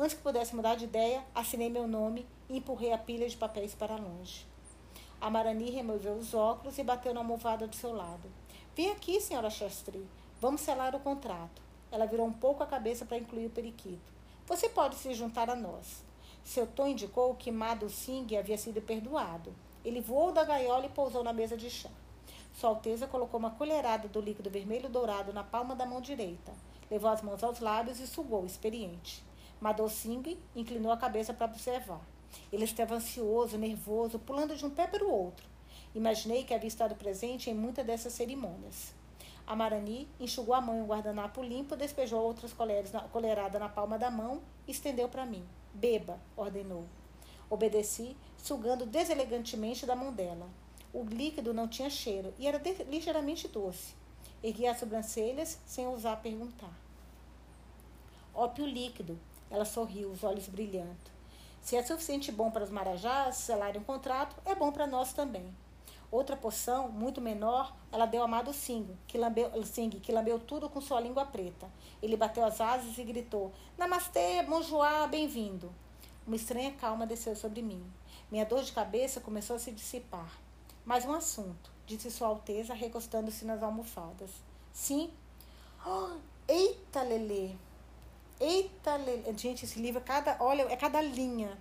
Antes que pudesse mudar de ideia, assinei meu nome e empurrei a pilha de papéis para longe. A Marani removeu os óculos e bateu na almofada do seu lado. Vem aqui, senhora Shastri. Vamos selar o contrato. Ela virou um pouco a cabeça para incluir o periquito. Você pode se juntar a nós. Seu tom indicou que Madhu Singh havia sido perdoado. Ele voou da gaiola e pousou na mesa de chá. Sua Alteza colocou uma colherada do líquido vermelho dourado na palma da mão direita. Levou as mãos aos lábios e sugou, experiente. Madhu Singh inclinou a cabeça para observar. Ele estava ansioso, nervoso, pulando de um pé para o outro. Imaginei que havia estado presente em muitas dessas cerimônias. A Marani enxugou a mão em um guardanapo limpo, despejou outras colheradas na palma da mão e estendeu para mim. Beba, ordenou. Obedeci, sugando deselegantemente da mão dela. O líquido não tinha cheiro e era ligeiramente doce. Ergui as sobrancelhas sem ousar perguntar. Ópio líquido. Ela sorriu, os olhos brilhando. Se é suficiente bom para os marajás selarem um contrato, é bom para nós também. Outra poção, muito menor, ela deu a Amado Singh, que lambeu, que lambeu tudo com sua língua preta. Ele bateu as asas e gritou: Namastê, bonjour, bem-vindo. Uma estranha calma desceu sobre mim. Minha dor de cabeça começou a se dissipar. Mais um assunto, disse Sua Alteza, recostando-se nas almofadas. Sim. Oh, *gasps* eita, Lelê! Eita! Gente, esse livro, é cada, olha, é cada linha.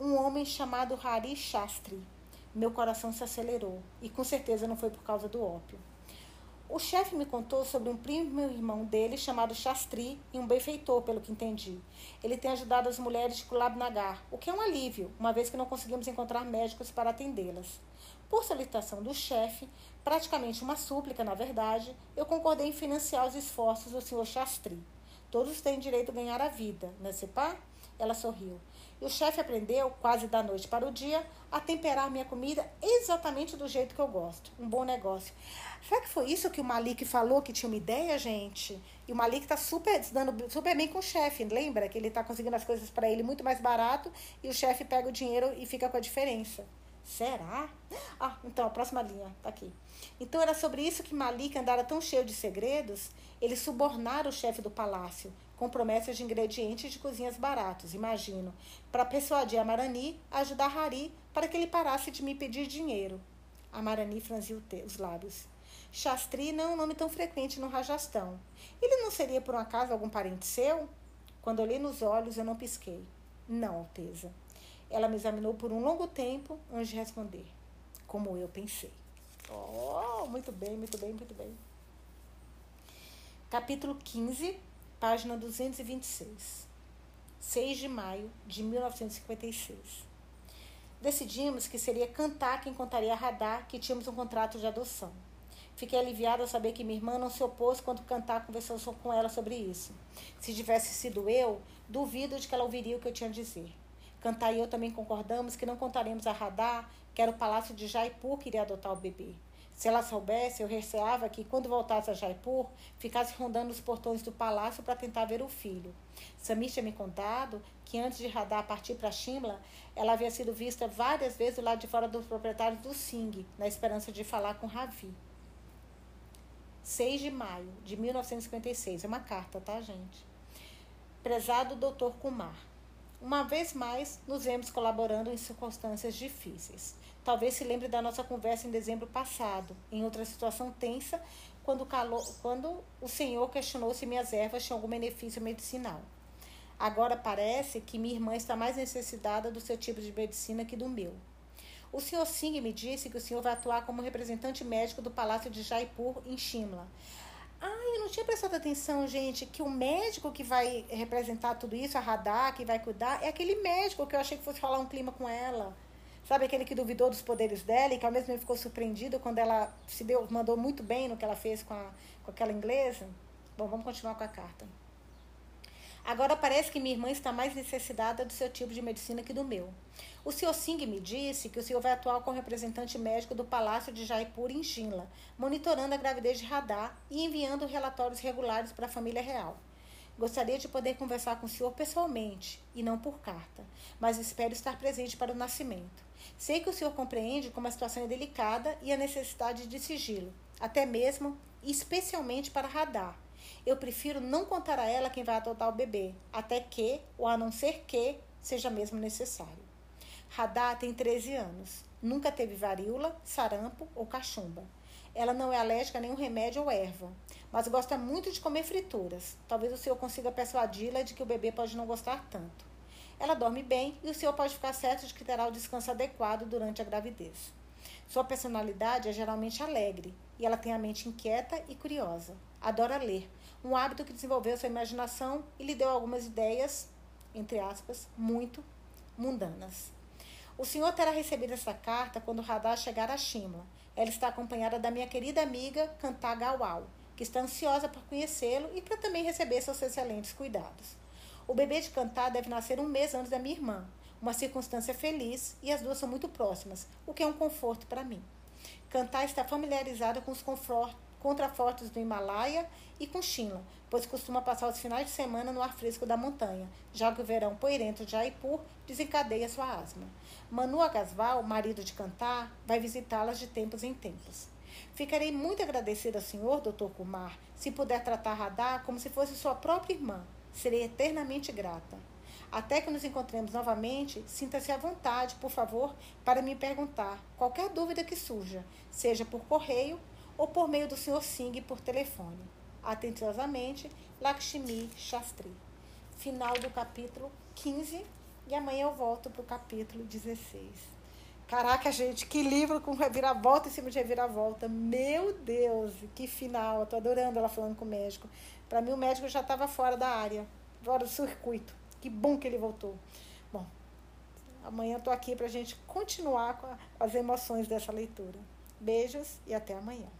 Um homem chamado Hari Shastri meu coração se acelerou. E com certeza não foi por causa do ópio. O chefe me contou sobre um primo irmão dele chamado Shastri e um benfeitor, pelo que entendi. Ele tem ajudado as mulheres de Kulab Nagar, o que é um alívio, uma vez que não conseguimos encontrar médicos para atendê-las. Por solicitação do chefe, praticamente uma súplica, na verdade, eu concordei em financiar os esforços do Sr. Shastri. Todos têm direito a ganhar a vida, né, Sepá? Ela sorriu. E o chefe aprendeu, quase da noite para o dia, a temperar minha comida exatamente do jeito que eu gosto. Um bom negócio. Será que foi isso que o Malik falou, que tinha uma ideia, gente? E o Malik tá super dando super bem com o chefe, lembra? Que ele tá conseguindo as coisas para ele muito mais barato e o chefe pega o dinheiro e fica com a diferença. Será? Ah, então a próxima linha tá aqui. Então era sobre isso que Malik andara tão cheio de segredos, ele subornara o chefe do palácio, com promessas de ingredientes de cozinhas baratos, imagino, para persuadir a Marani a ajudar Hari para que ele parasse de me pedir dinheiro. A Marani franziu os lábios. Shastri não é um nome tão frequente no Rajastão. Ele não seria por um acaso algum parente seu? Quando olhei nos olhos, eu não pisquei. Não, Alteza. Ela me examinou por um longo tempo antes de responder. Como eu pensei. Oh, muito bem, muito bem, muito bem. Capítulo 15, página 226. 6 de maio de 1956. Decidimos que seria cantar quem contaria a Radar que tínhamos um contrato de adoção. Fiquei aliviada ao saber que minha irmã não se opôs quando cantar conversou com ela sobre isso. Se tivesse sido eu, duvido de que ela ouviria o que eu tinha a dizer. Cantar e eu também concordamos que não contaremos a Radar que era o palácio de Jaipur que iria adotar o bebê. Se ela soubesse, eu receava que, quando voltasse a Jaipur, ficasse rondando os portões do palácio para tentar ver o filho. Samir tinha me contado que, antes de Radar partir para Shimla, ela havia sido vista várias vezes lado de fora dos proprietários do Singh, na esperança de falar com Ravi. 6 de maio de 1956. É uma carta, tá, gente? Prezado Dr. Kumar. Uma vez mais, nos vemos colaborando em circunstâncias difíceis. Talvez se lembre da nossa conversa em dezembro passado, em outra situação tensa, quando, calor, quando o senhor questionou se minhas ervas tinham algum benefício medicinal. Agora parece que minha irmã está mais necessitada do seu tipo de medicina que do meu. O senhor Singh me disse que o senhor vai atuar como representante médico do Palácio de Jaipur, em Shimla. Ah, eu não tinha prestado atenção, gente, que o médico que vai representar tudo isso, a radar, que vai cuidar, é aquele médico que eu achei que fosse falar um clima com ela. Sabe aquele que duvidou dos poderes dela e que ao mesmo tempo ficou surpreendido quando ela se deu, mandou muito bem no que ela fez com, a, com aquela inglesa? Bom, vamos continuar com a carta. Agora parece que minha irmã está mais necessitada do seu tipo de medicina que do meu. O senhor Singh me disse que o senhor vai atuar como representante médico do Palácio de Jaipur em Shimla, monitorando a gravidez de Radar e enviando relatórios regulares para a família real. Gostaria de poder conversar com o senhor pessoalmente e não por carta, mas espero estar presente para o nascimento. Sei que o senhor compreende como a situação é delicada e a necessidade de sigilo, até mesmo especialmente para radar. Eu prefiro não contar a ela quem vai adotar o bebê, até que, ou a não ser que, seja mesmo necessário. Radar tem 13 anos. Nunca teve varíola, sarampo ou cachumba. Ela não é alérgica a nenhum remédio ou erva, mas gosta muito de comer frituras. Talvez o senhor consiga persuadi-la de que o bebê pode não gostar tanto. Ela dorme bem e o senhor pode ficar certo de que terá o descanso adequado durante a gravidez. Sua personalidade é geralmente alegre e ela tem a mente inquieta e curiosa. Adora ler, um hábito que desenvolveu sua imaginação e lhe deu algumas ideias, entre aspas, muito mundanas. O senhor terá recebido essa carta quando o radar chegar a Shimla ela está acompanhada da minha querida amiga Cantagawal, que está ansiosa por conhecê-lo e para também receber seus excelentes cuidados. O bebê de Cantar deve nascer um mês antes da minha irmã, uma circunstância feliz e as duas são muito próximas, o que é um conforto para mim. Cantar está familiarizada com os contrafortes do Himalaia e com Shimla, pois costuma passar os finais de semana no ar fresco da montanha, já que o verão poeirento de Jaipur desencadeia sua asma. Manu Agasval, marido de Cantar, vai visitá-las de tempos em tempos. Ficarei muito agradecida ao senhor, doutor Kumar, se puder tratar Radar como se fosse sua própria irmã. Serei eternamente grata. Até que nos encontremos novamente, sinta-se à vontade, por favor, para me perguntar qualquer dúvida que surja, seja por correio ou por meio do senhor Singh por telefone. Atenciosamente, Lakshmi Shastri. Final do capítulo 15 e amanhã eu volto para o capítulo 16. Caraca, gente, que livro com reviravolta em cima de reviravolta. Meu Deus, que final. Eu tô adorando ela falando com o médico. Para mim, o médico já estava fora da área, fora do circuito. Que bom que ele voltou. Bom, amanhã eu tô aqui para a gente continuar com as emoções dessa leitura. Beijos e até amanhã.